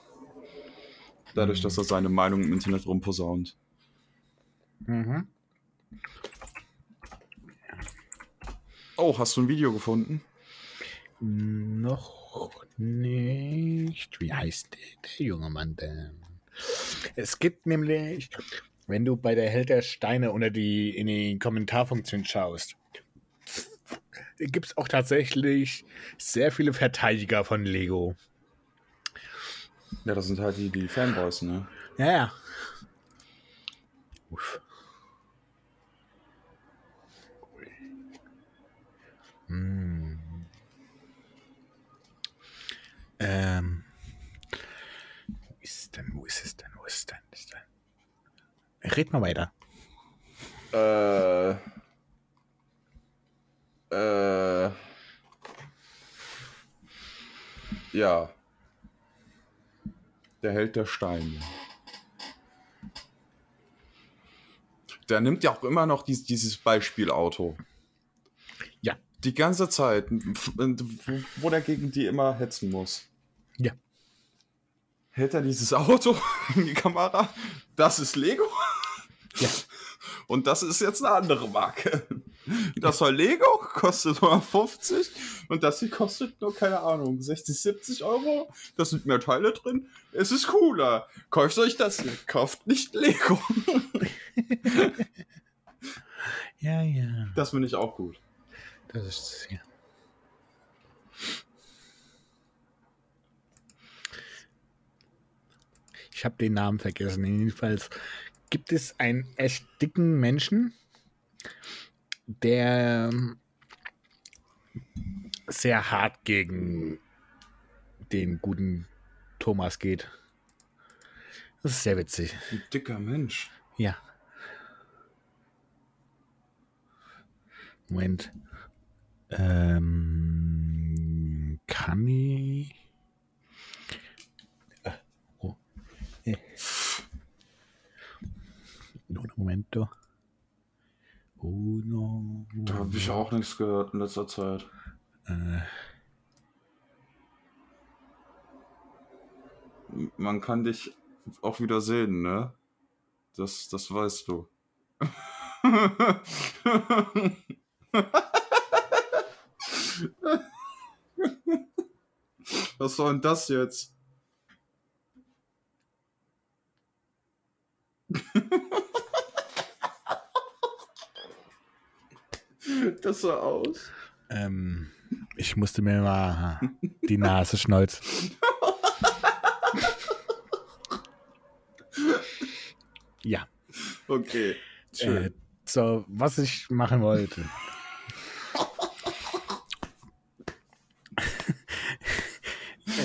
Dadurch, dass er seine Meinung im Internet rumposaunt. Mhm. Oh, hast du ein Video gefunden? Noch nicht. Wie heißt der, der junge Mann denn? Es gibt nämlich, wenn du bei der Held der Steine unter die in die Kommentarfunktion schaust, gibt es auch tatsächlich sehr viele Verteidiger von Lego. Ja, das sind halt die, die Fanboys, ne? Ja, ja. Uff. Hm. Ähm. Wo ist denn? Wo ist es denn? Wo ist denn? Denn? Red mal weiter. Äh. Äh. Ja. Der Held der Steine. Der nimmt ja auch immer noch dies, dieses Beispielauto. Die ganze Zeit, wo, der gegen die immer hetzen muss. Ja. Hält er dieses Auto in die Kamera? Das ist Lego? Ja. Und das ist jetzt eine andere Marke. Das war Lego, kostet 150 und das hier kostet nur, keine Ahnung, 60, 70 Euro. Da sind mehr Teile drin. Es ist cooler. Kauft euch das hier. Kauft nicht Lego. Ja, ja. Das finde ich auch gut. Das ist ja. Ich habe den Namen vergessen. Jedenfalls gibt es einen echt dicken Menschen, der sehr hart gegen den guten Thomas geht. Das ist sehr witzig. Ein dicker Mensch. Ja. Moment. Ähm, kann ich. Äh, oh. Äh. Nur einen Momento. Uno. Da habe ich auch nichts gehört in letzter Zeit. Äh, Man kann dich auch wieder sehen, ne? Das, das weißt du. Was soll denn das jetzt? Das sah aus. ähm, ich musste mir mal die Nase schneuzen. ja. Okay. Schön. Äh, so, was ich machen wollte.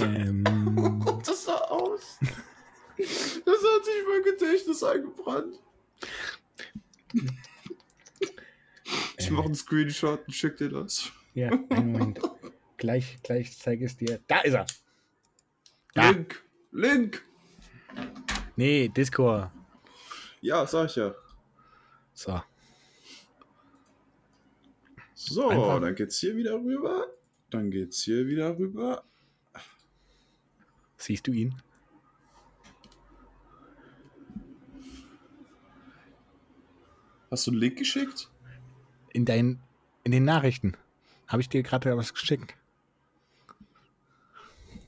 ähm, das sah aus. Das hat sich mein Gedächtnis eingebrannt. Ich mache einen Screenshot und schick dir das. ja, einen Moment. Gleich, gleich zeige ich es dir. Da ist er. Da. Link! Link! Nee, Discord. Ja, sag ich ja. So. So, Einfach- dann geht's hier wieder rüber. Dann geht's hier wieder rüber. Siehst du ihn? Hast du einen Link geschickt? In, dein, in den Nachrichten. Habe ich dir gerade was geschickt?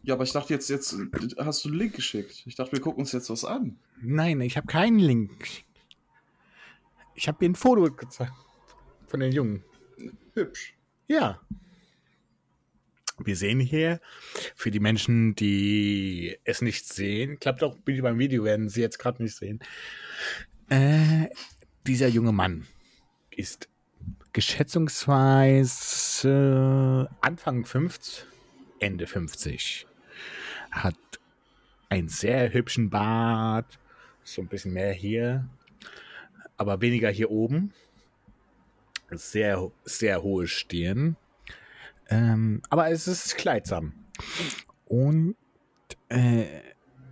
Ja, aber ich dachte jetzt, jetzt hast du einen Link geschickt. Ich dachte, wir gucken uns jetzt was an. Nein, ich habe keinen Link. Ich habe dir ein Foto gezeigt. Von den Jungen. Hübsch. Ja. Wir sehen hier, für die Menschen, die es nicht sehen, klappt auch bitte beim Video, werden sie jetzt gerade nicht sehen. Äh, dieser junge Mann ist geschätzungsweise Anfang 50, Ende 50. Hat einen sehr hübschen Bart, so ein bisschen mehr hier, aber weniger hier oben sehr, sehr hohe Stirn. Ähm, aber es ist kleidsam. Und äh,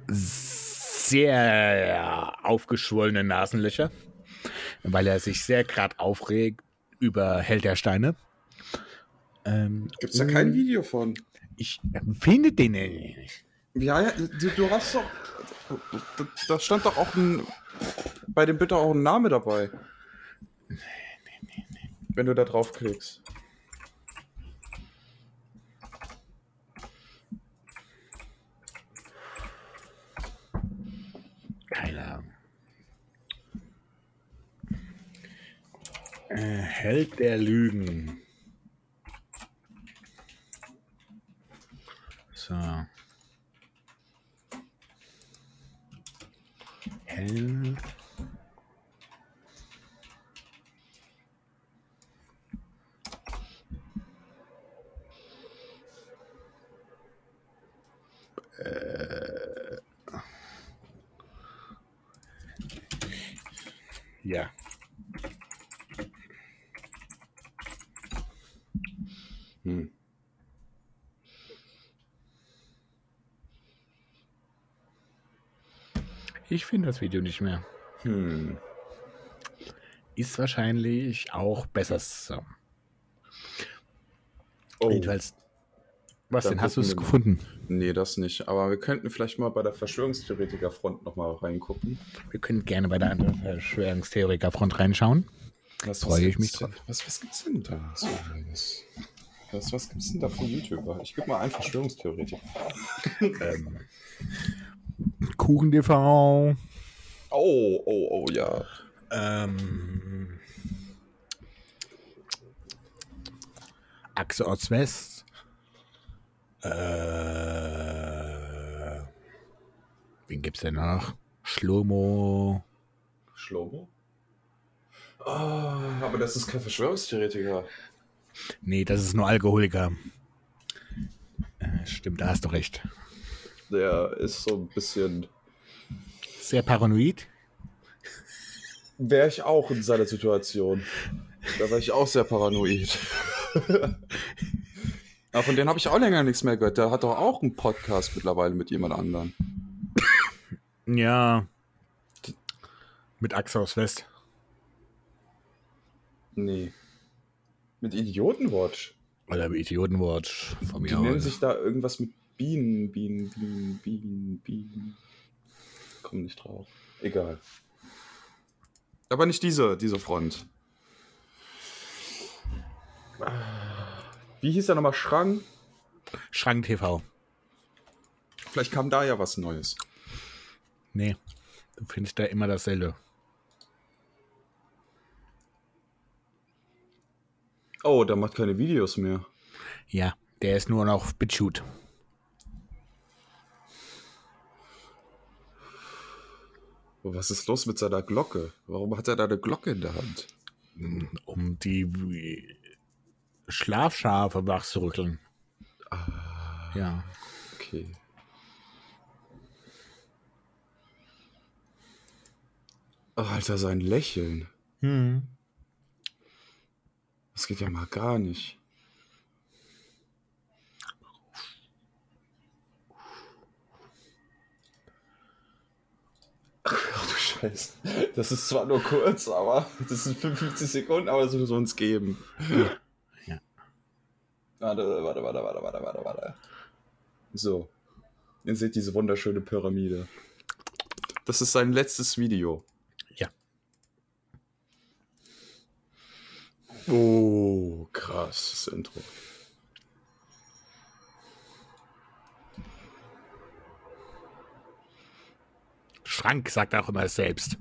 sehr aufgeschwollene Nasenlöcher, weil er sich sehr gerade aufregt über Held der Steine. Ähm, Gibt's da kein Video von? Ich finde den nicht. Ja, ja, du, du hast doch. Da, da stand doch auch ein. Bei dem Bitte auch ein Name dabei. Wenn du da draufklickst. Äh, Held der Lügen. Finde das Video nicht mehr. Hm. Ist wahrscheinlich auch besser so. Oh, Jedenfalls. Was Dann denn? Hast du es gefunden? nee, das nicht. Aber wir könnten vielleicht mal bei der Verschwörungstheoretikerfront nochmal reingucken. Wir können gerne bei der anderen Verschwörungstheorikerfront reinschauen. Was, Freue ich mich drauf. Was, was gibt's denn da? So, was, was, was gibt's denn da für YouTuber? Ich gebe mal einen Verschwörungstheoretiker. Ähm, KuchenTV. Oh, oh, oh, ja. Ähm, Achse Ost-West. Äh, wen gibt's denn noch? Schlomo. Schlomo? Ah, aber das ist kein Verschwörungstheoretiker. Nee, das ist nur Alkoholiker. Äh, stimmt, da hast du recht. Der ist so ein bisschen. Sehr paranoid. Wäre ich auch in seiner Situation. Da war ich auch sehr paranoid. Aber von denen habe ich auch länger nichts mehr gehört. Der hat doch auch einen Podcast mittlerweile mit jemand anderem. Ja. Mit Achse aus West. Nee. Mit Idiotenwatch. Oder mit Idiotenwatch von Die mir nennen aus. sich da irgendwas mit Bienen, Bienen, Bienen, Bienen, Bienen. Komm nicht drauf. Egal. Aber nicht diese, diese Front. Wie hieß der nochmal? Schrank? Schrank TV. Vielleicht kam da ja was Neues. Nee, du findest da immer dasselbe. Oh, der macht keine Videos mehr. Ja, der ist nur noch BitChute. Was ist los mit seiner Glocke? Warum hat er da eine Glocke in der Hand? Um die Schlafschafe wach zu rütteln. Ja. Okay. Alter, sein Lächeln. Hm. Das geht ja mal gar nicht. Ach du Scheiße. Das ist zwar nur kurz, aber das sind 55 Sekunden, aber das müssen wir uns geben. Ja. Warte, warte, warte, warte, warte, warte, warte. So. Ihr seht diese wunderschöne Pyramide. Das ist sein letztes Video. Ja. Oh, krass, das Intro. Schrank sagt auch immer selbst.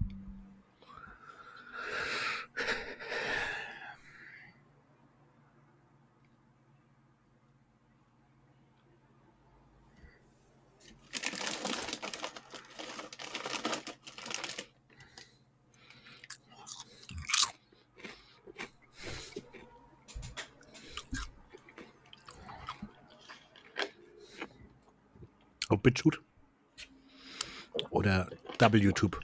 Auf BitChute? Oder WTube?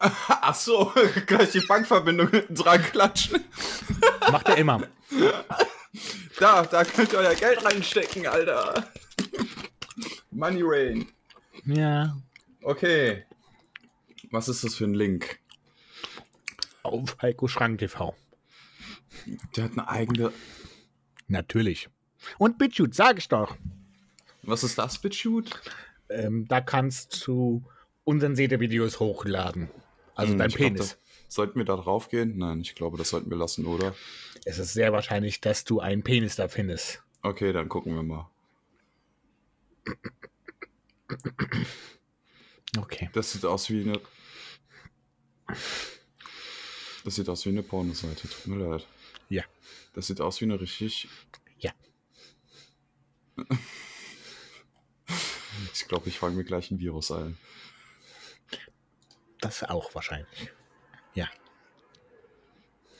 Ach so, gleich die Bankverbindung hinten dran klatschen. Macht er immer. Da, da könnt ihr euer Geld reinstecken, Alter. Money Rain. Ja. Okay. Was ist das für ein Link? Auf Heiko Schrank TV. Der hat eine eigene. Natürlich. Und BitChute, sag ich doch. Was ist das, BitChute? Ähm, da kannst du unsensierte Videos hochladen. Also Hm, dein glaub, Penis. da, sollten wir da drauf gehen? Nein, ich glaube, das sollten wir lassen, oder? es ist sehr wahrscheinlich, dass du einen Penis da findest. Okay, dann gucken wir mal. Okay. Das sieht aus wie eine. Das sieht aus wie eine Pornoseite. Tut mir leid. Ja. Das sieht aus wie eine richtig. Ja. Ich glaube, ich fange mir gleich ein Virus ein. Das auch wahrscheinlich. Ja.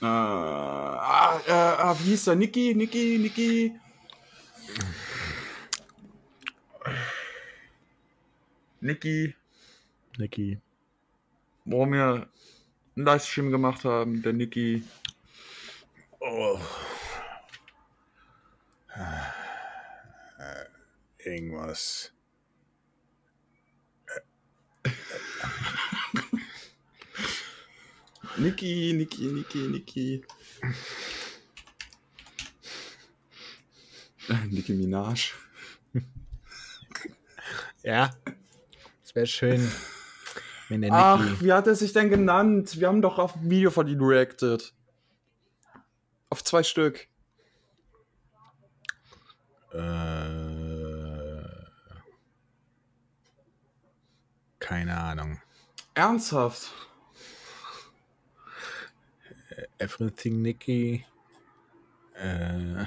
Äh, ah, äh, ah, wie hieß der? Niki, Niki, Niki. Niki, Niki. wo wir einen Livestream gemacht haben, der Niki. Oh. Irgendwas. Niki, Niki, Niki, Niki. Nicki Minaj. Ja. Es wäre schön, wenn der Ach, Niki. wie hat er sich denn genannt? Wir haben doch auf ein Video von ihm reacted. Auf zwei Stück. Äh, keine Ahnung. Ernsthaft? Everything Nikki. Äh,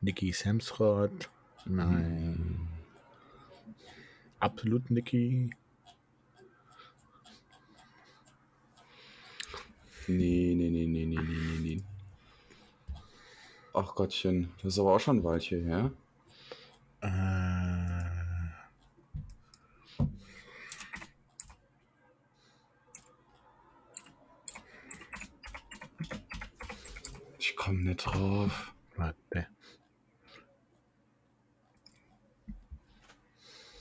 Nikki Samsrod. Nein. Absolut Nikki. Nee, nee, nee, nee, nee, nee, nee, nee. Ach Gottchen, das ist aber auch schon ein Weilchen her. Äh, Ich komme nicht drauf. warte.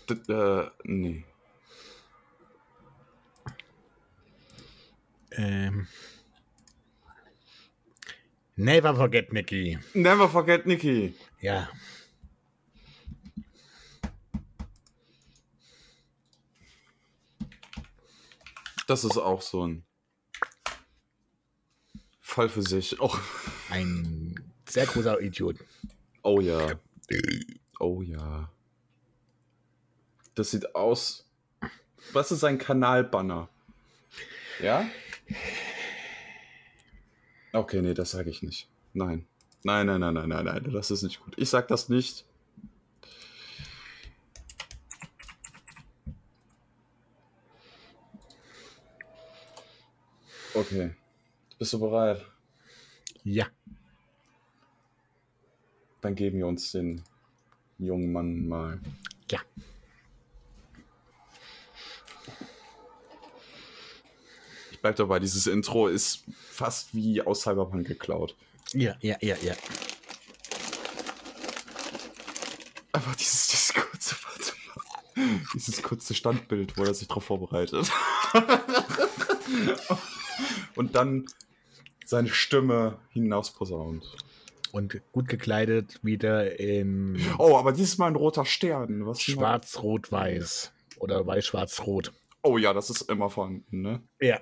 D äh, nee. Ähm. Never forget Nikki. Never forget Nikki. Ja. Das ist auch so ein Fall für sich. Oh, Ein sehr großer Idiot. oh ja. Oh ja. Das sieht aus. Was ist ein Kanalbanner? Ja? Okay, nee, das sage ich nicht. Nein. Nein, nein, nein, nein, nein, nein, das ist nicht gut. Ich sag das nicht. Okay. Bist du bereit? Ja. Dann geben wir uns den jungen Mann mal. Ja. Bleib dabei, dieses Intro ist fast wie aus Cyberpunk geklaut. Ja, ja, ja, ja. Aber dieses, dieses kurze, warte mal, dieses kurze Standbild, wo er sich darauf vorbereitet. Und dann seine Stimme hinaus posaunt. Und gut gekleidet wieder in Oh, aber dieses Mal ein roter Stern. Was schwarz-rot-weiß. Oder weiß-schwarz-rot. Oh ja, das ist immer vorhanden, ne? Ja.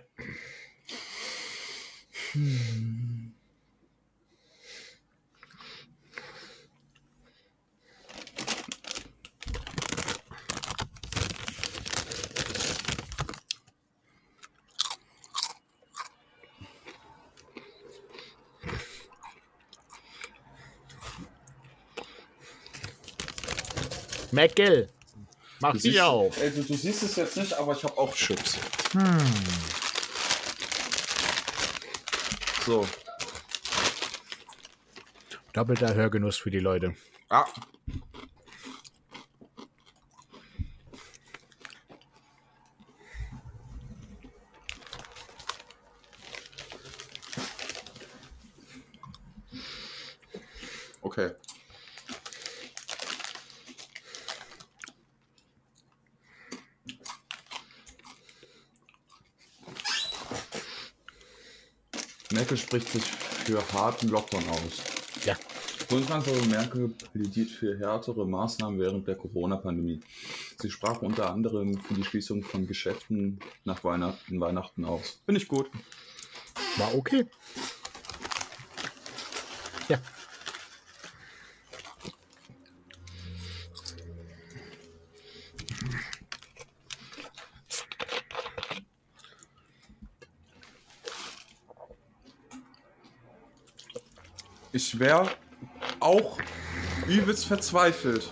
Meckel, mach siehst, auf. ey, du, du siehst es jetzt nicht, aber ich habe auch Chips. So. Doppelter Hörgenuss für die Leute. Ah. Okay. Merkel spricht sich für harten Lockdown aus. Ja. Bundeskanzlerin Merkel plädiert für härtere Maßnahmen während der Corona-Pandemie. Sie sprach unter anderem für die Schließung von Geschäften nach Weihnachten, Weihnachten aus. Finde ich gut. War okay. Ich wäre auch übelst verzweifelt,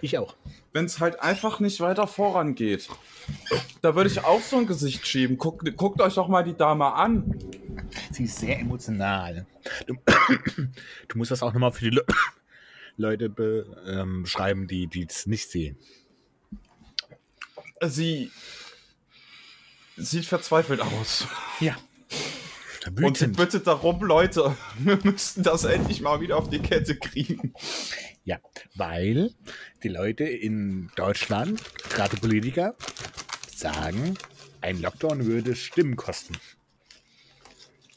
Ich auch. wenn es halt einfach nicht weiter vorangeht. Da würde ich auch so ein Gesicht schieben. Guckt, guckt euch doch mal die Dame an. Sie ist sehr emotional. Du, du musst das auch nochmal für die Le Leute ähm, beschreiben, die es nicht sehen. Sie sieht verzweifelt aus. Ja. Und sie bittet darum, Leute, wir müssten das endlich mal wieder auf die Kette kriegen. Ja, weil die Leute in Deutschland, gerade Politiker, sagen, ein Lockdown würde Stimmen kosten.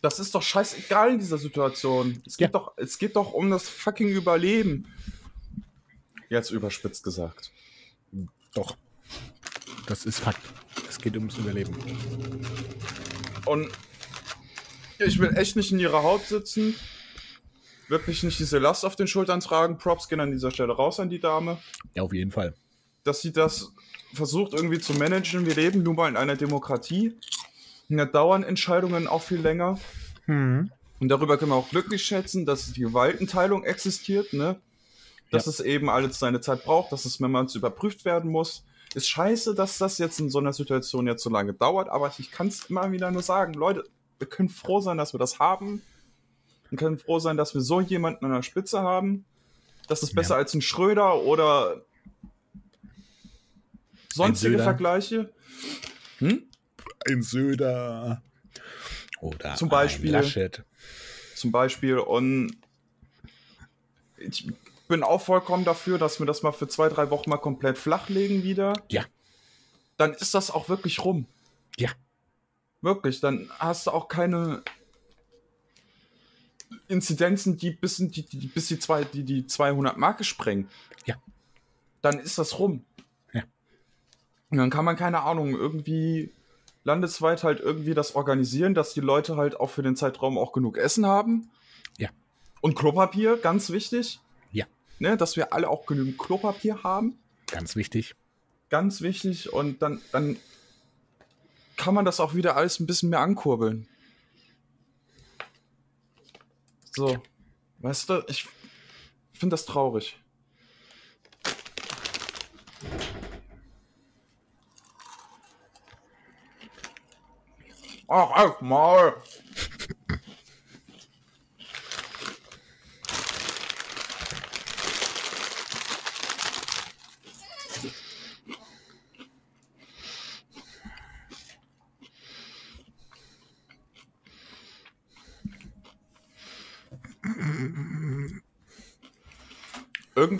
Das ist doch scheißegal in dieser Situation. Es geht, Ja. doch, es geht doch um das fucking Überleben. Jetzt überspitzt gesagt. Doch. Das ist Fakt. Es geht ums Überleben. Und ich will echt nicht in ihrer Haut sitzen. Wirklich nicht diese Last auf den Schultern tragen. Props gehen an dieser Stelle raus an die Dame. Ja, auf jeden Fall. Dass sie das versucht irgendwie zu managen. Wir leben nun mal in einer Demokratie. Und da dauern Entscheidungen auch viel länger. Und darüber können wir auch glücklich schätzen, dass die Gewaltenteilung existiert, ne? Dass Ja. es eben alles seine Zeit braucht, dass es mehrmals überprüft werden muss. Ist scheiße, dass das jetzt in so einer Situation jetzt so lange dauert, aber ich kann es immer wieder nur sagen, Leute, wir können froh sein, dass wir das haben. Wir können froh sein, dass wir so jemanden an der Spitze haben. Das ist besser Ja. als ein Schröder oder sonstige. Vergleiche. Hm? Ein Söder. Oder Zum Beispiel. ein Laschet. zum Beispiel. Und ich bin auch vollkommen dafür, dass wir das mal für zwei, drei Wochen mal komplett flachlegen wieder. Ja. Dann ist das auch wirklich rum. Ja. Wirklich, dann hast du auch keine Inzidenzen, die bis, die, die, bis die, zwei, die, die 200 Marke sprengen. Ja. Dann ist das rum. Ja. Und dann kann man, keine Ahnung, irgendwie landesweit halt irgendwie das organisieren, dass die Leute halt auch für den Zeitraum auch genug Essen haben. Ja. Und Klopapier, ganz wichtig. Ja. Ne, dass wir alle auch genügend Klopapier haben. Ganz wichtig. Ganz wichtig. Und dann, dann kann man das auch wieder alles ein bisschen mehr ankurbeln. So. Weißt du, ich finde das traurig. Ach, ach mal.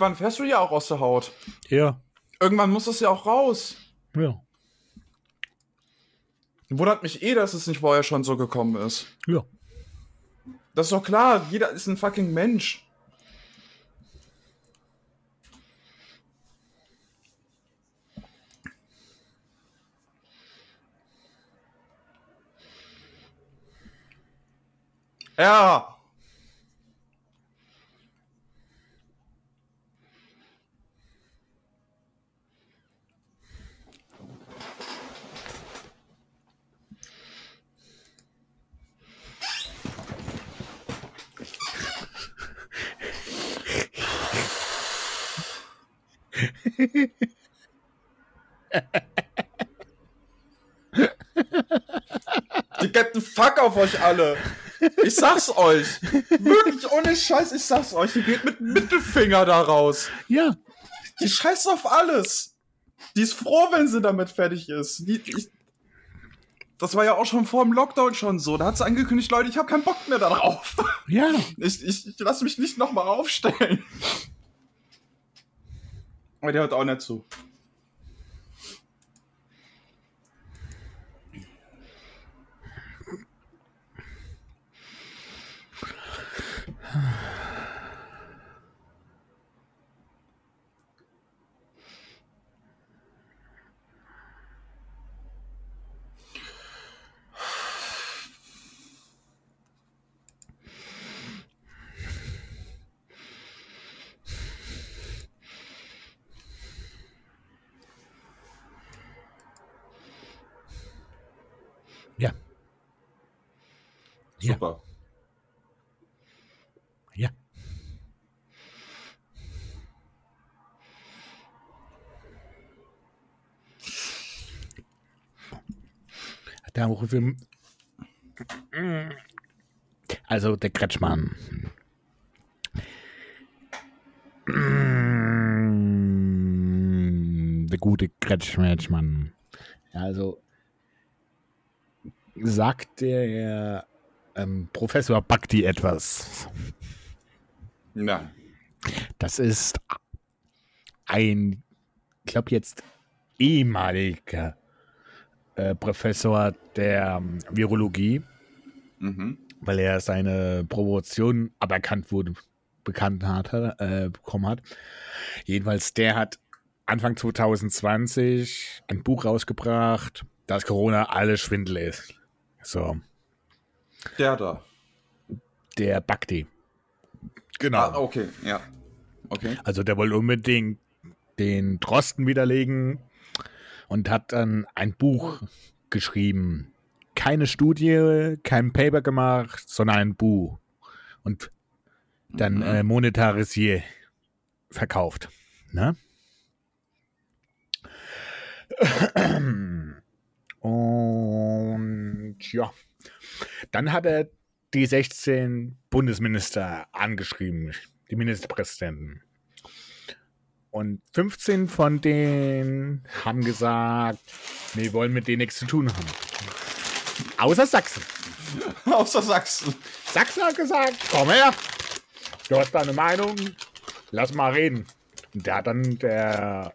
Irgendwann fährst du ja auch aus der Haut. Ja. Irgendwann muss es ja auch raus. Ja. Wundert mich eh, dass es nicht vorher schon so gekommen ist. Ja. Das ist doch klar, jeder ist ein fucking Mensch. Ja. Die gebt einen Fuck auf euch alle. Ich sag's euch. Wirklich ohne Scheiß, ich sag's euch. Die geht mit dem Mittelfinger da raus. Ja. Die scheißt auf alles. Die ist froh, wenn sie damit fertig ist. Die, ich, das war ja auch schon vor dem Lockdown schon so. Da hat sie angekündigt, Leute, ich habe keinen Bock mehr darauf. Ja. Ich, ich, ich lasse mich nicht nochmal aufstellen. Aber der hört auch nicht zu. Ja. Super. Ja. Daraufhin, also der Kretschmann. Der gute Kretschmann. Also sagt der ähm, Professor Bhakti etwas. Nein. Das ist ein, ich glaube jetzt ehemaliger äh, Professor der ähm, Virologie, Mhm. weil er seine Promotion aberkannt wurde, bekannt hat, äh, bekommen hat. Jedenfalls, der hat Anfang 2020 ein Buch rausgebracht, dass Corona alles Schwindel ist. So, Der da. der Bhakti. Genau. Ah, okay, ja. Okay. Also der wollte unbedingt den Drosten widerlegen und hat dann ein Buch geschrieben. Keine Studie, kein Paper gemacht, sondern ein Buch. Und dann Mhm. äh, monetarisiert verkauft. Ne? Und ja, dann hat er die 16 Bundesminister angeschrieben, die Ministerpräsidenten. Und 15 von denen haben gesagt, wir wollen mit denen nichts zu tun haben. Außer Sachsen. Außer Sachsen. Sachsen hat gesagt, komm her, du hast deine Meinung, lass mal reden. Und da hat dann der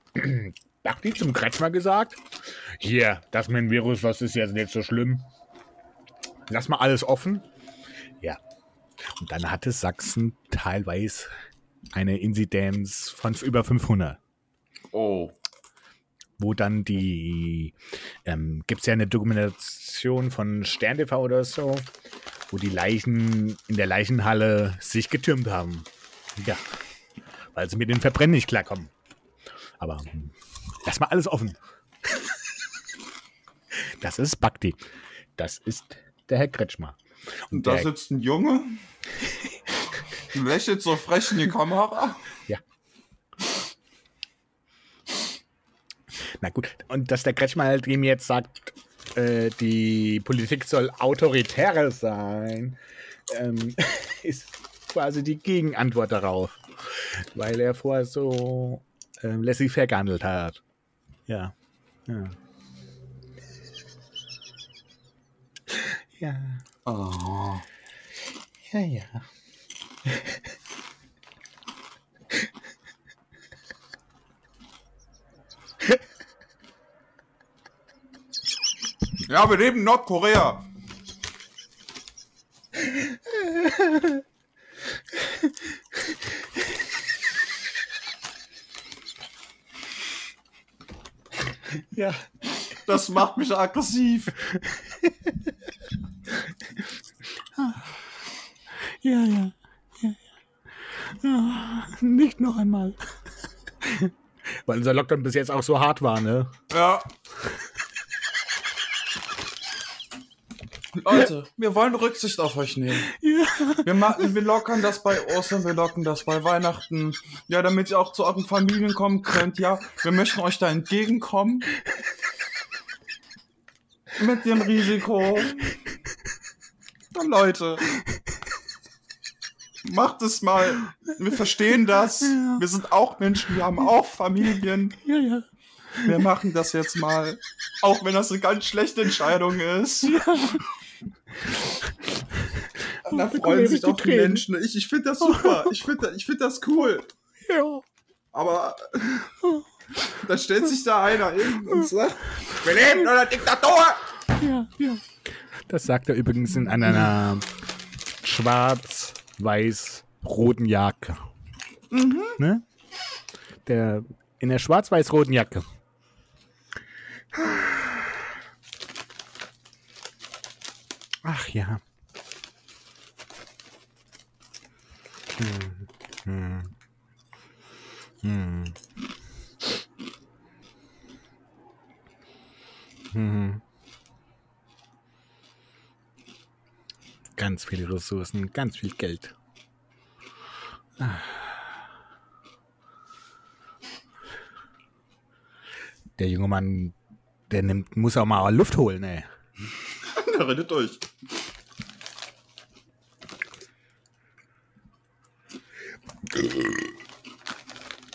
Bhakti zum Kretschmer gesagt, hier, das mit dem Virus, das ist jetzt nicht so schlimm. Lass mal alles offen. Ja. Und dann hatte Sachsen teilweise eine Inzidenz von über 500 Oh. wo dann die, ähm, gibt es ja eine Dokumentation von Stern TV oder so, wo die Leichen in der Leichenhalle sich getürmt haben. Ja, weil sie mit den Verbrennen nicht klarkommen. Aber hm, lass mal alles offen. Das ist Bhakti. Das ist der Herr Kretschmer. Und da sitzt ein Junge, lächelt so frech in die Kamera. Ja. Na gut, und dass der Kretschmer halt ihm jetzt sagt, äh, die Politik soll autoritärer sein, ähm, ist quasi die Gegenantwort darauf. Weil er vorher so ähm, laissez-faire gehandelt hat. Ja. Ja. Ja. Oh. Ja, ja. Ja, wir leben in Nordkorea. Ja. Das macht mich aggressiv. Ja, ja. ja, ja. Ah, nicht noch einmal. Weil unser Lockdown bis jetzt auch so hart war, ne? Ja. Leute, wir wollen Rücksicht auf euch nehmen. Wir, machen, wir lockern das bei Ostern, wir lockern das bei Weihnachten. Ja, damit ihr auch zu euren Familien kommen könnt. Ja, wir möchten euch da entgegenkommen. Mit dem Risiko. Und Leute, macht es mal. Wir verstehen das. Wir sind auch Menschen, wir haben auch Familien. Ja, ja. Wir machen das jetzt mal. Auch wenn das eine ganz schlechte Entscheidung ist. Da bekomme freuen ich sich die auch die Tränen. Menschen. Ich, ich finde das super. Ich finde ich find das cool. Ja. Aber da stellt sich da einer hin und sagt, wir leben in einer Diktatur. Ja, ja. Das sagt er übrigens in einer schwarz-weiß-roten Jacke. Ne? Der, in der schwarz-weiß-roten Jacke. Ach ja. Hm, hm. Hm. Hm. Ganz viele Ressourcen, ganz viel Geld. Der junge Mann, der nimmt, muss auch mal Luft holen, ey. redet euch.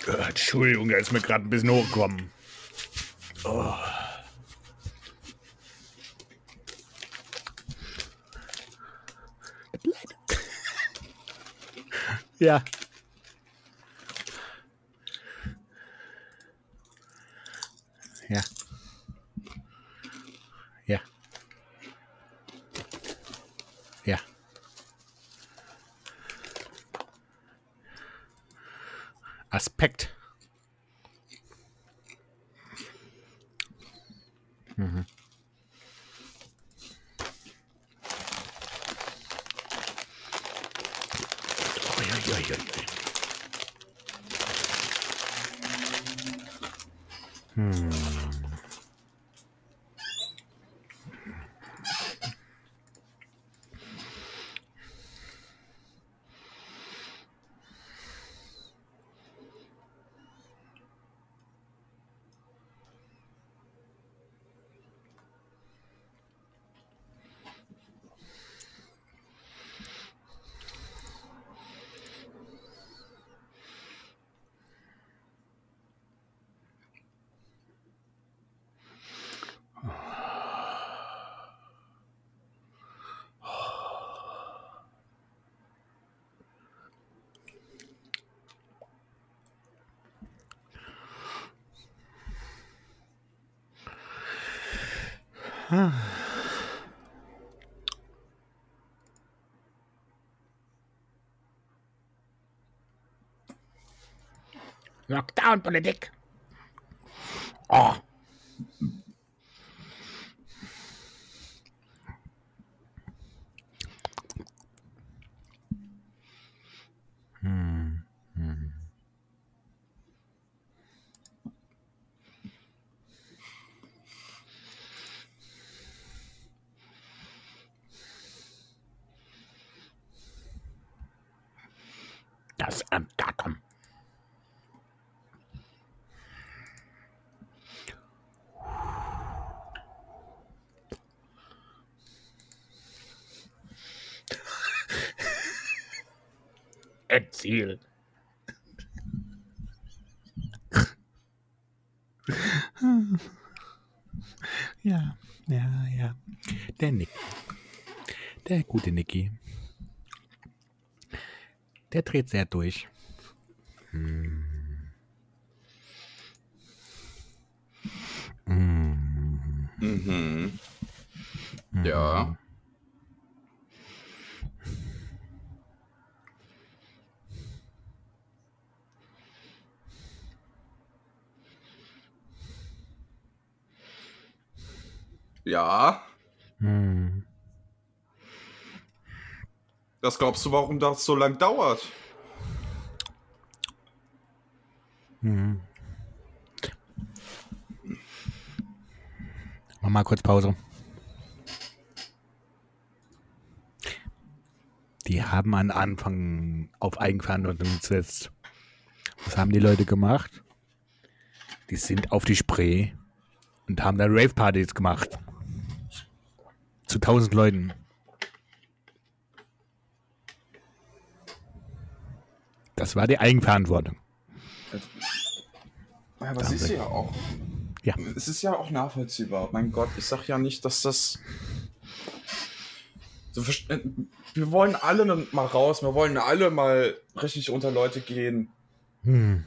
Äh, Entschuldigung, er ist mir gerade ein bisschen hochgekommen. Oh. Ja. Ja. Ja. Ja. Aspekt. Mhm. Ui, ui, ui, ui, ui. Lockdown-Politik. Oh. Hm, hm. Das Enddatum. Endziel. Ja, ja, ja. Der Nick. Der gute Nicky. Der dreht sehr durch. Hm. Hm. Mhm. Ja. Ja. Hm. Was glaubst du, warum das so lang dauert? Hm. Mach mal kurz Pause. Die haben an Anfang auf Eigenverantwortung gesetzt. Was haben die Leute gemacht? Die sind auf die Spree und haben da Rave-Partys gemacht. Zu tausend Leuten. Das war die Eigenverantwortung. Ja, aber es ist ja auch. Ja. Es ist ja auch nachvollziehbar. Mein Gott, ich sag ja nicht, dass das. Äh, wir wollen alle mal raus, wir wollen alle mal richtig unter Leute gehen. Hm.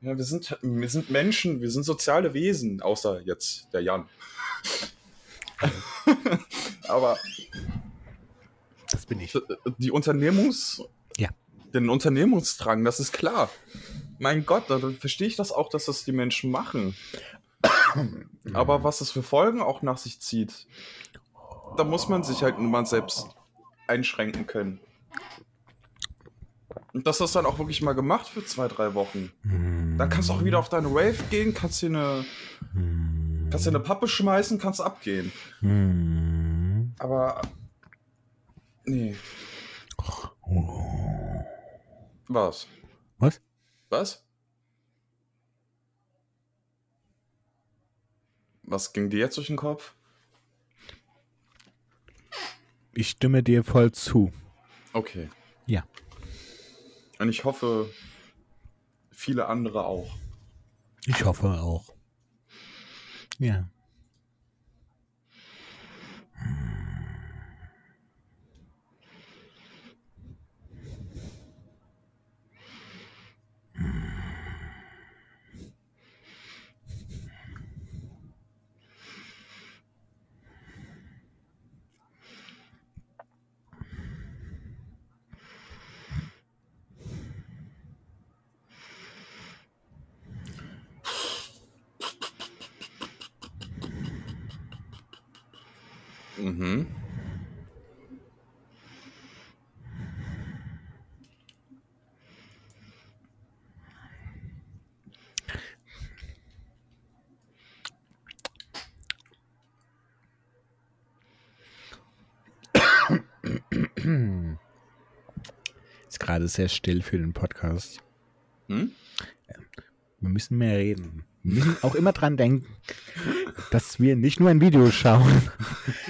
Ja, wir sind, wir sind Menschen, wir sind soziale Wesen, außer jetzt der Jan. Aber Das bin ich. die Unternehmungs... Ja. Den Unternehmungsdrang, das ist klar. Mein Gott, dann verstehe ich das auch, dass das die Menschen machen. Aber was es für Folgen auch nach sich zieht, da muss man sich halt nun mal selbst einschränken können. Und dass das dann auch wirklich mal gemacht für zwei, drei Wochen. Dann kannst du auch wieder auf deine Wave gehen, kannst dir eine, kannst dir eine Pappe schmeißen, kannst abgehen. Hm. Aber. Nee. Was? Was? Was? Was ging dir jetzt durch den Kopf? ich stimme dir voll zu. Okay. Ja. Und ich hoffe, viele andere auch. Ich hoffe auch. Ja. Mhm. Ist gerade sehr still für den Podcast. Hm? Wir müssen mehr reden. Wir müssen auch immer dran denken, dass wir nicht nur ein Video schauen,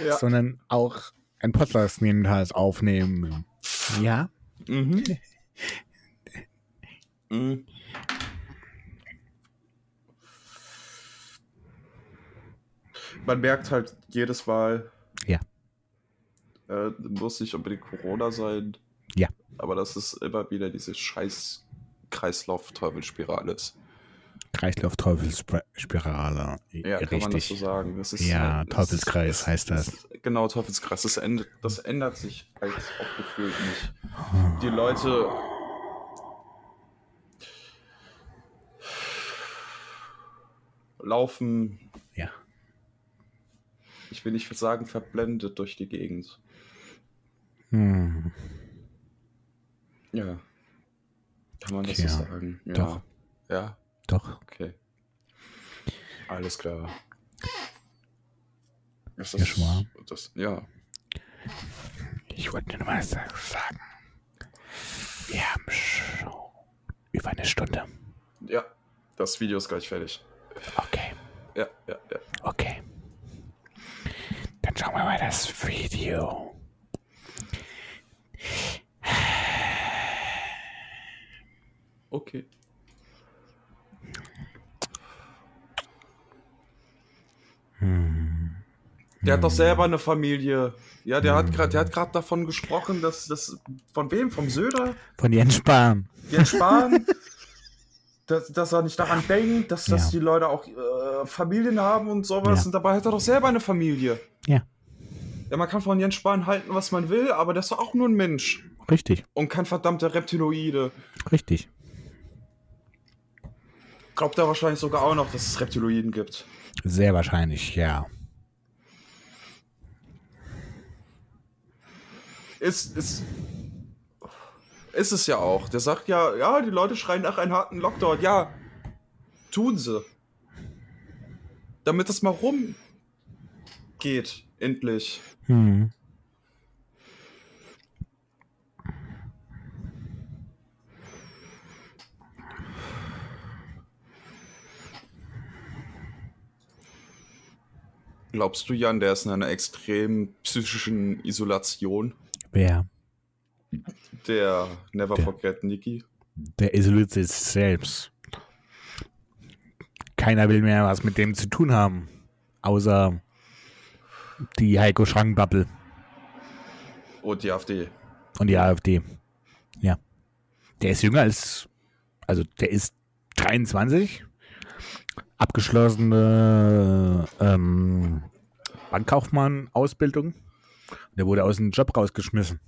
Ja. sondern auch ein Podcast jedenfalls aufnehmen. Ja? Mhm. mhm. Man merkt halt jedes Mal, Ja. äh, muss nicht unbedingt Corona sein. Ja. Aber dass es immer wieder diese scheiß Kreislauf-Teufelsspirale ist. Kreislauf-Teufelsspirale. Ja, kann man das so Richtig. sagen. Das ist Ja, halt- das Teufelskreis ist- heißt das. ist- Genau, Teufelskreis. Das ändert, das ändert sich halt auch gefühlt nicht. Die Leute. laufen, Ja. ich will nicht sagen, verblendet durch die Gegend. Hm. Ja. Kann man das Tja, so sagen? Ja. doch. Ja, Doch. okay. Alles klar. Das Ja, schon mal. Das, ja. Ich wollte nur mal sa- sagen. Wir haben schon über eine Stunde. Ja, das Video ist gleich fertig. Okay. Ja, ja, ja. Okay. Dann schauen wir mal das Video. Okay. Der hat doch selber eine Familie. Ja, der hat gerade, der hat gerade davon gesprochen, dass das von wem? Vom Söder? Von Jens Spahn. Jens Spahn? dass, dass er nicht daran denkt, dass, dass Ja. die Leute auch äh, Familien haben und sowas. Ja. Und dabei hat er doch selber eine Familie. Ja. Ja, man kann von Jens Spahn halten, was man will, aber der ist doch auch nur ein Mensch. Richtig. Und kein verdammter Reptiloide. Richtig. Glaubt er wahrscheinlich sogar auch noch, dass es Reptiloiden gibt. Sehr wahrscheinlich, ja. Ist, ist, ist es ja auch. Der sagt ja, ja, die Leute schreien nach einem harten Lockdown. Ja, tun sie. Damit das mal rumgeht, endlich. Hm. Glaubst du, Jan, der ist in einer extremen psychischen Isolation? Wer? Der Never Der- Forget Nikki? Der isoliert sich selbst. Keiner will mehr was mit dem zu tun haben. Außer die Heiko Schrank-Bubble Und die AfD. und die AfD. Ja. Der ist jünger als. Also, der ist 23. Abgeschlossene ähm, Bankkaufmann-Ausbildung. Der wurde aus dem Job rausgeschmissen.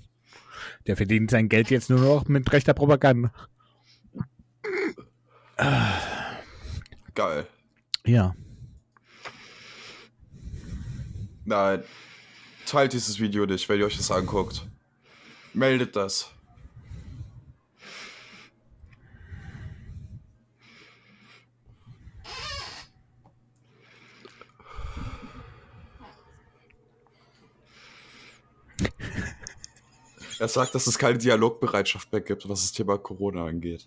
Der verdient sein Geld jetzt nur noch mit rechter Propaganda. Geil. Ja. Nein. Teilt dieses Video nicht, wenn ihr euch das anguckt. Meldet das. Er sagt, dass es keine Dialogbereitschaft mehr gibt, was das Thema Corona angeht.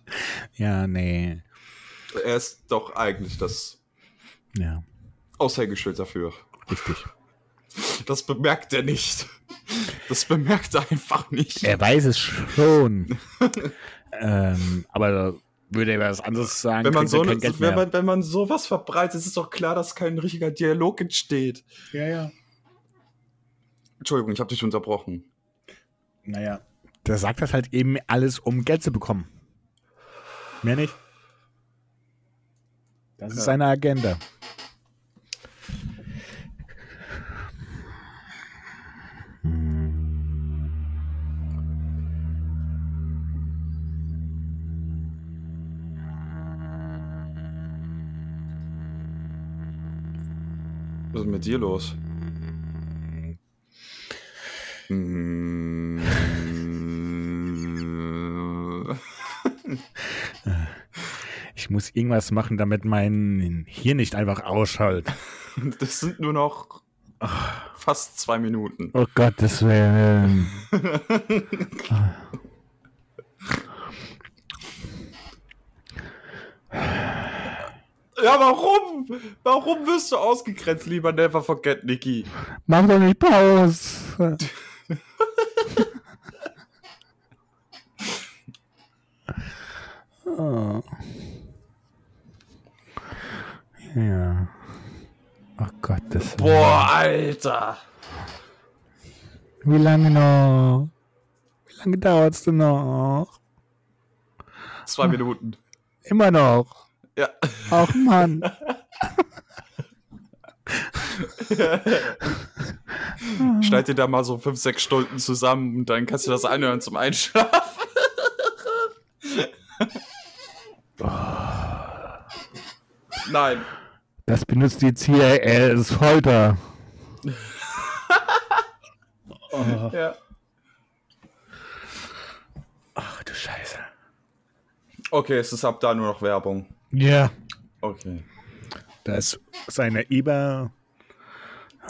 Ja, nee. Er ist doch eigentlich das Ja, Aushängeschild dafür. richtig. Das bemerkt er nicht. Das bemerkt er einfach nicht. Er weiß es schon. ähm, aber würde er was anderes sagen, wenn man, so, kein eine, Geld wenn, man, wenn man sowas verbreitet, ist es doch klar, dass kein richtiger Dialog entsteht. ja, ja. Entschuldigung, ich habe dich unterbrochen. Naja, der sagt das halt eben alles, um Geld zu bekommen. Mehr nicht. Das ist seine Agenda. Was ist mit dir los? Mm. Ich muss irgendwas machen, damit mein Hirn nicht einfach ausschaltet. Das sind nur noch fast zwei Minuten. Oh Gott, das wäre. Ja, warum? Warum wirst du ausgegrenzt, lieber Never Forget, Niki? Mach doch nicht Pause. oh. Ja. Oh Gott, das. Boah, Alter. Wie lange noch? Wie lange dauert's denn noch? Zwei Minuten. Immer noch. Ja. Ach Mann. Schneid dir da mal so fünf, sechs Stunden zusammen und dann kannst du das anhören zum Einschlafen. Nein. Das benutzt die CIA als Folter. Ja. Ach du Scheiße. Okay, es ist ab da nur noch Werbung. Ja. Okay. Da ist seine IBA.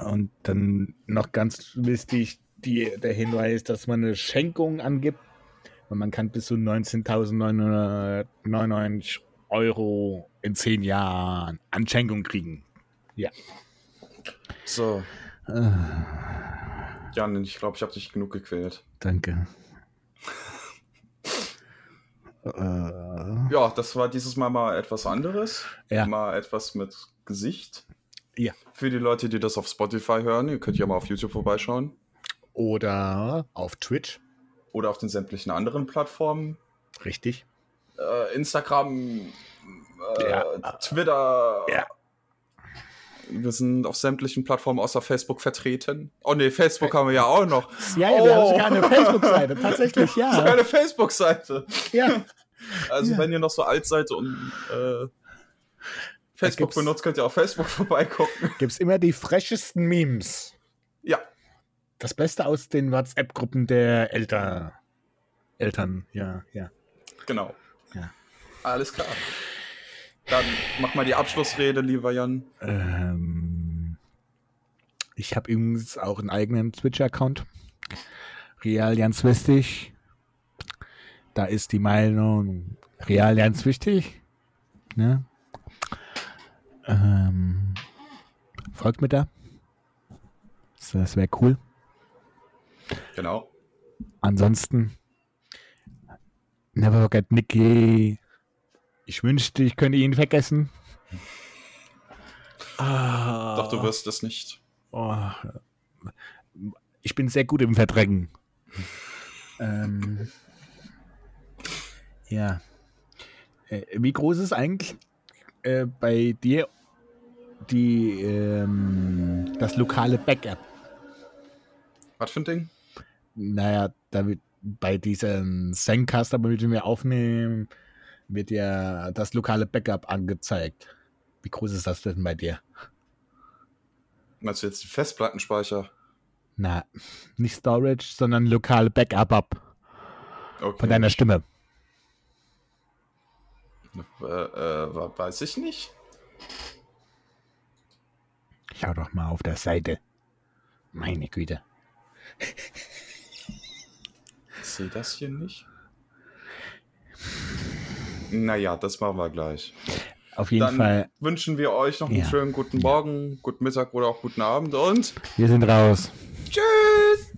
Und dann noch ganz wichtig die, der Hinweis, dass man eine Schenkung angibt. Und man kann bis zu 19.999 Euro in 10 Jahren an Schenkung kriegen. Ja. So. Jan, ich glaube, ich habe dich genug gequält. Danke. äh, Ja, das war dieses Mal mal etwas anderes. Ja. Mal etwas mit Gesicht. ja. Für die Leute, die das auf Spotify hören, ihr könnt ja mal auf YouTube vorbeischauen. Oder auf Twitch. Oder auf den sämtlichen anderen Plattformen. Richtig. Äh, Instagram, äh, Ja. Twitter. Ja. Wir sind auf sämtlichen Plattformen außer Facebook vertreten. Oh nee, Facebook haben wir ja auch noch. Ja, ja, wir haben Oh. sogar eine Facebook-Seite. Tatsächlich, Sogar ja. eine Facebook-Seite. ja. Also Ja. wenn ihr noch so alt seid und äh, Facebook benutzt, könnt ihr auf Facebook vorbeigucken. Gibt's immer die frechesten Memes. Ja, Das Beste aus den WhatsApp-Gruppen der Eltern. Eltern, ja, ja. genau. Ja. Alles klar. Dann mach mal die Abschlussrede, lieber Jan. Ähm, ich habe übrigens auch einen eigenen Twitch-Account. Real ganz wichtig. Da ist die Meinung real ganz wichtig. Ne? Ähm, folgt mir da. Das, wäre cool. Genau. Ansonsten, never forget Nicky. Ich wünschte, ich könnte ihn vergessen. Ah, Doch, du wirst es nicht. oh, ich bin sehr gut im Verdrängen. ähm, ja. Äh, wie groß ist eigentlich äh, bei dir die, ähm, das lokale Backup? Was für ein Ding? Naja, da wird bei diesem Zencaster, mit dem wir aufnehmen, wird ja das lokale Backup angezeigt. Wie groß ist das denn bei dir? Meinst du jetzt die Festplattenspeicher? Na, nicht Storage, sondern lokale Backup ab Okay. von deiner Stimme. äh, äh, weiß ich nicht. Schau doch mal auf der Seite. Meine Güte. Ich sehe das hier nicht. Naja, das machen wir gleich. Auf jeden Dann Fall, wünschen wir euch noch einen Ja. schönen guten Morgen, guten Mittag oder auch guten Abend und wir sind raus. tschüss!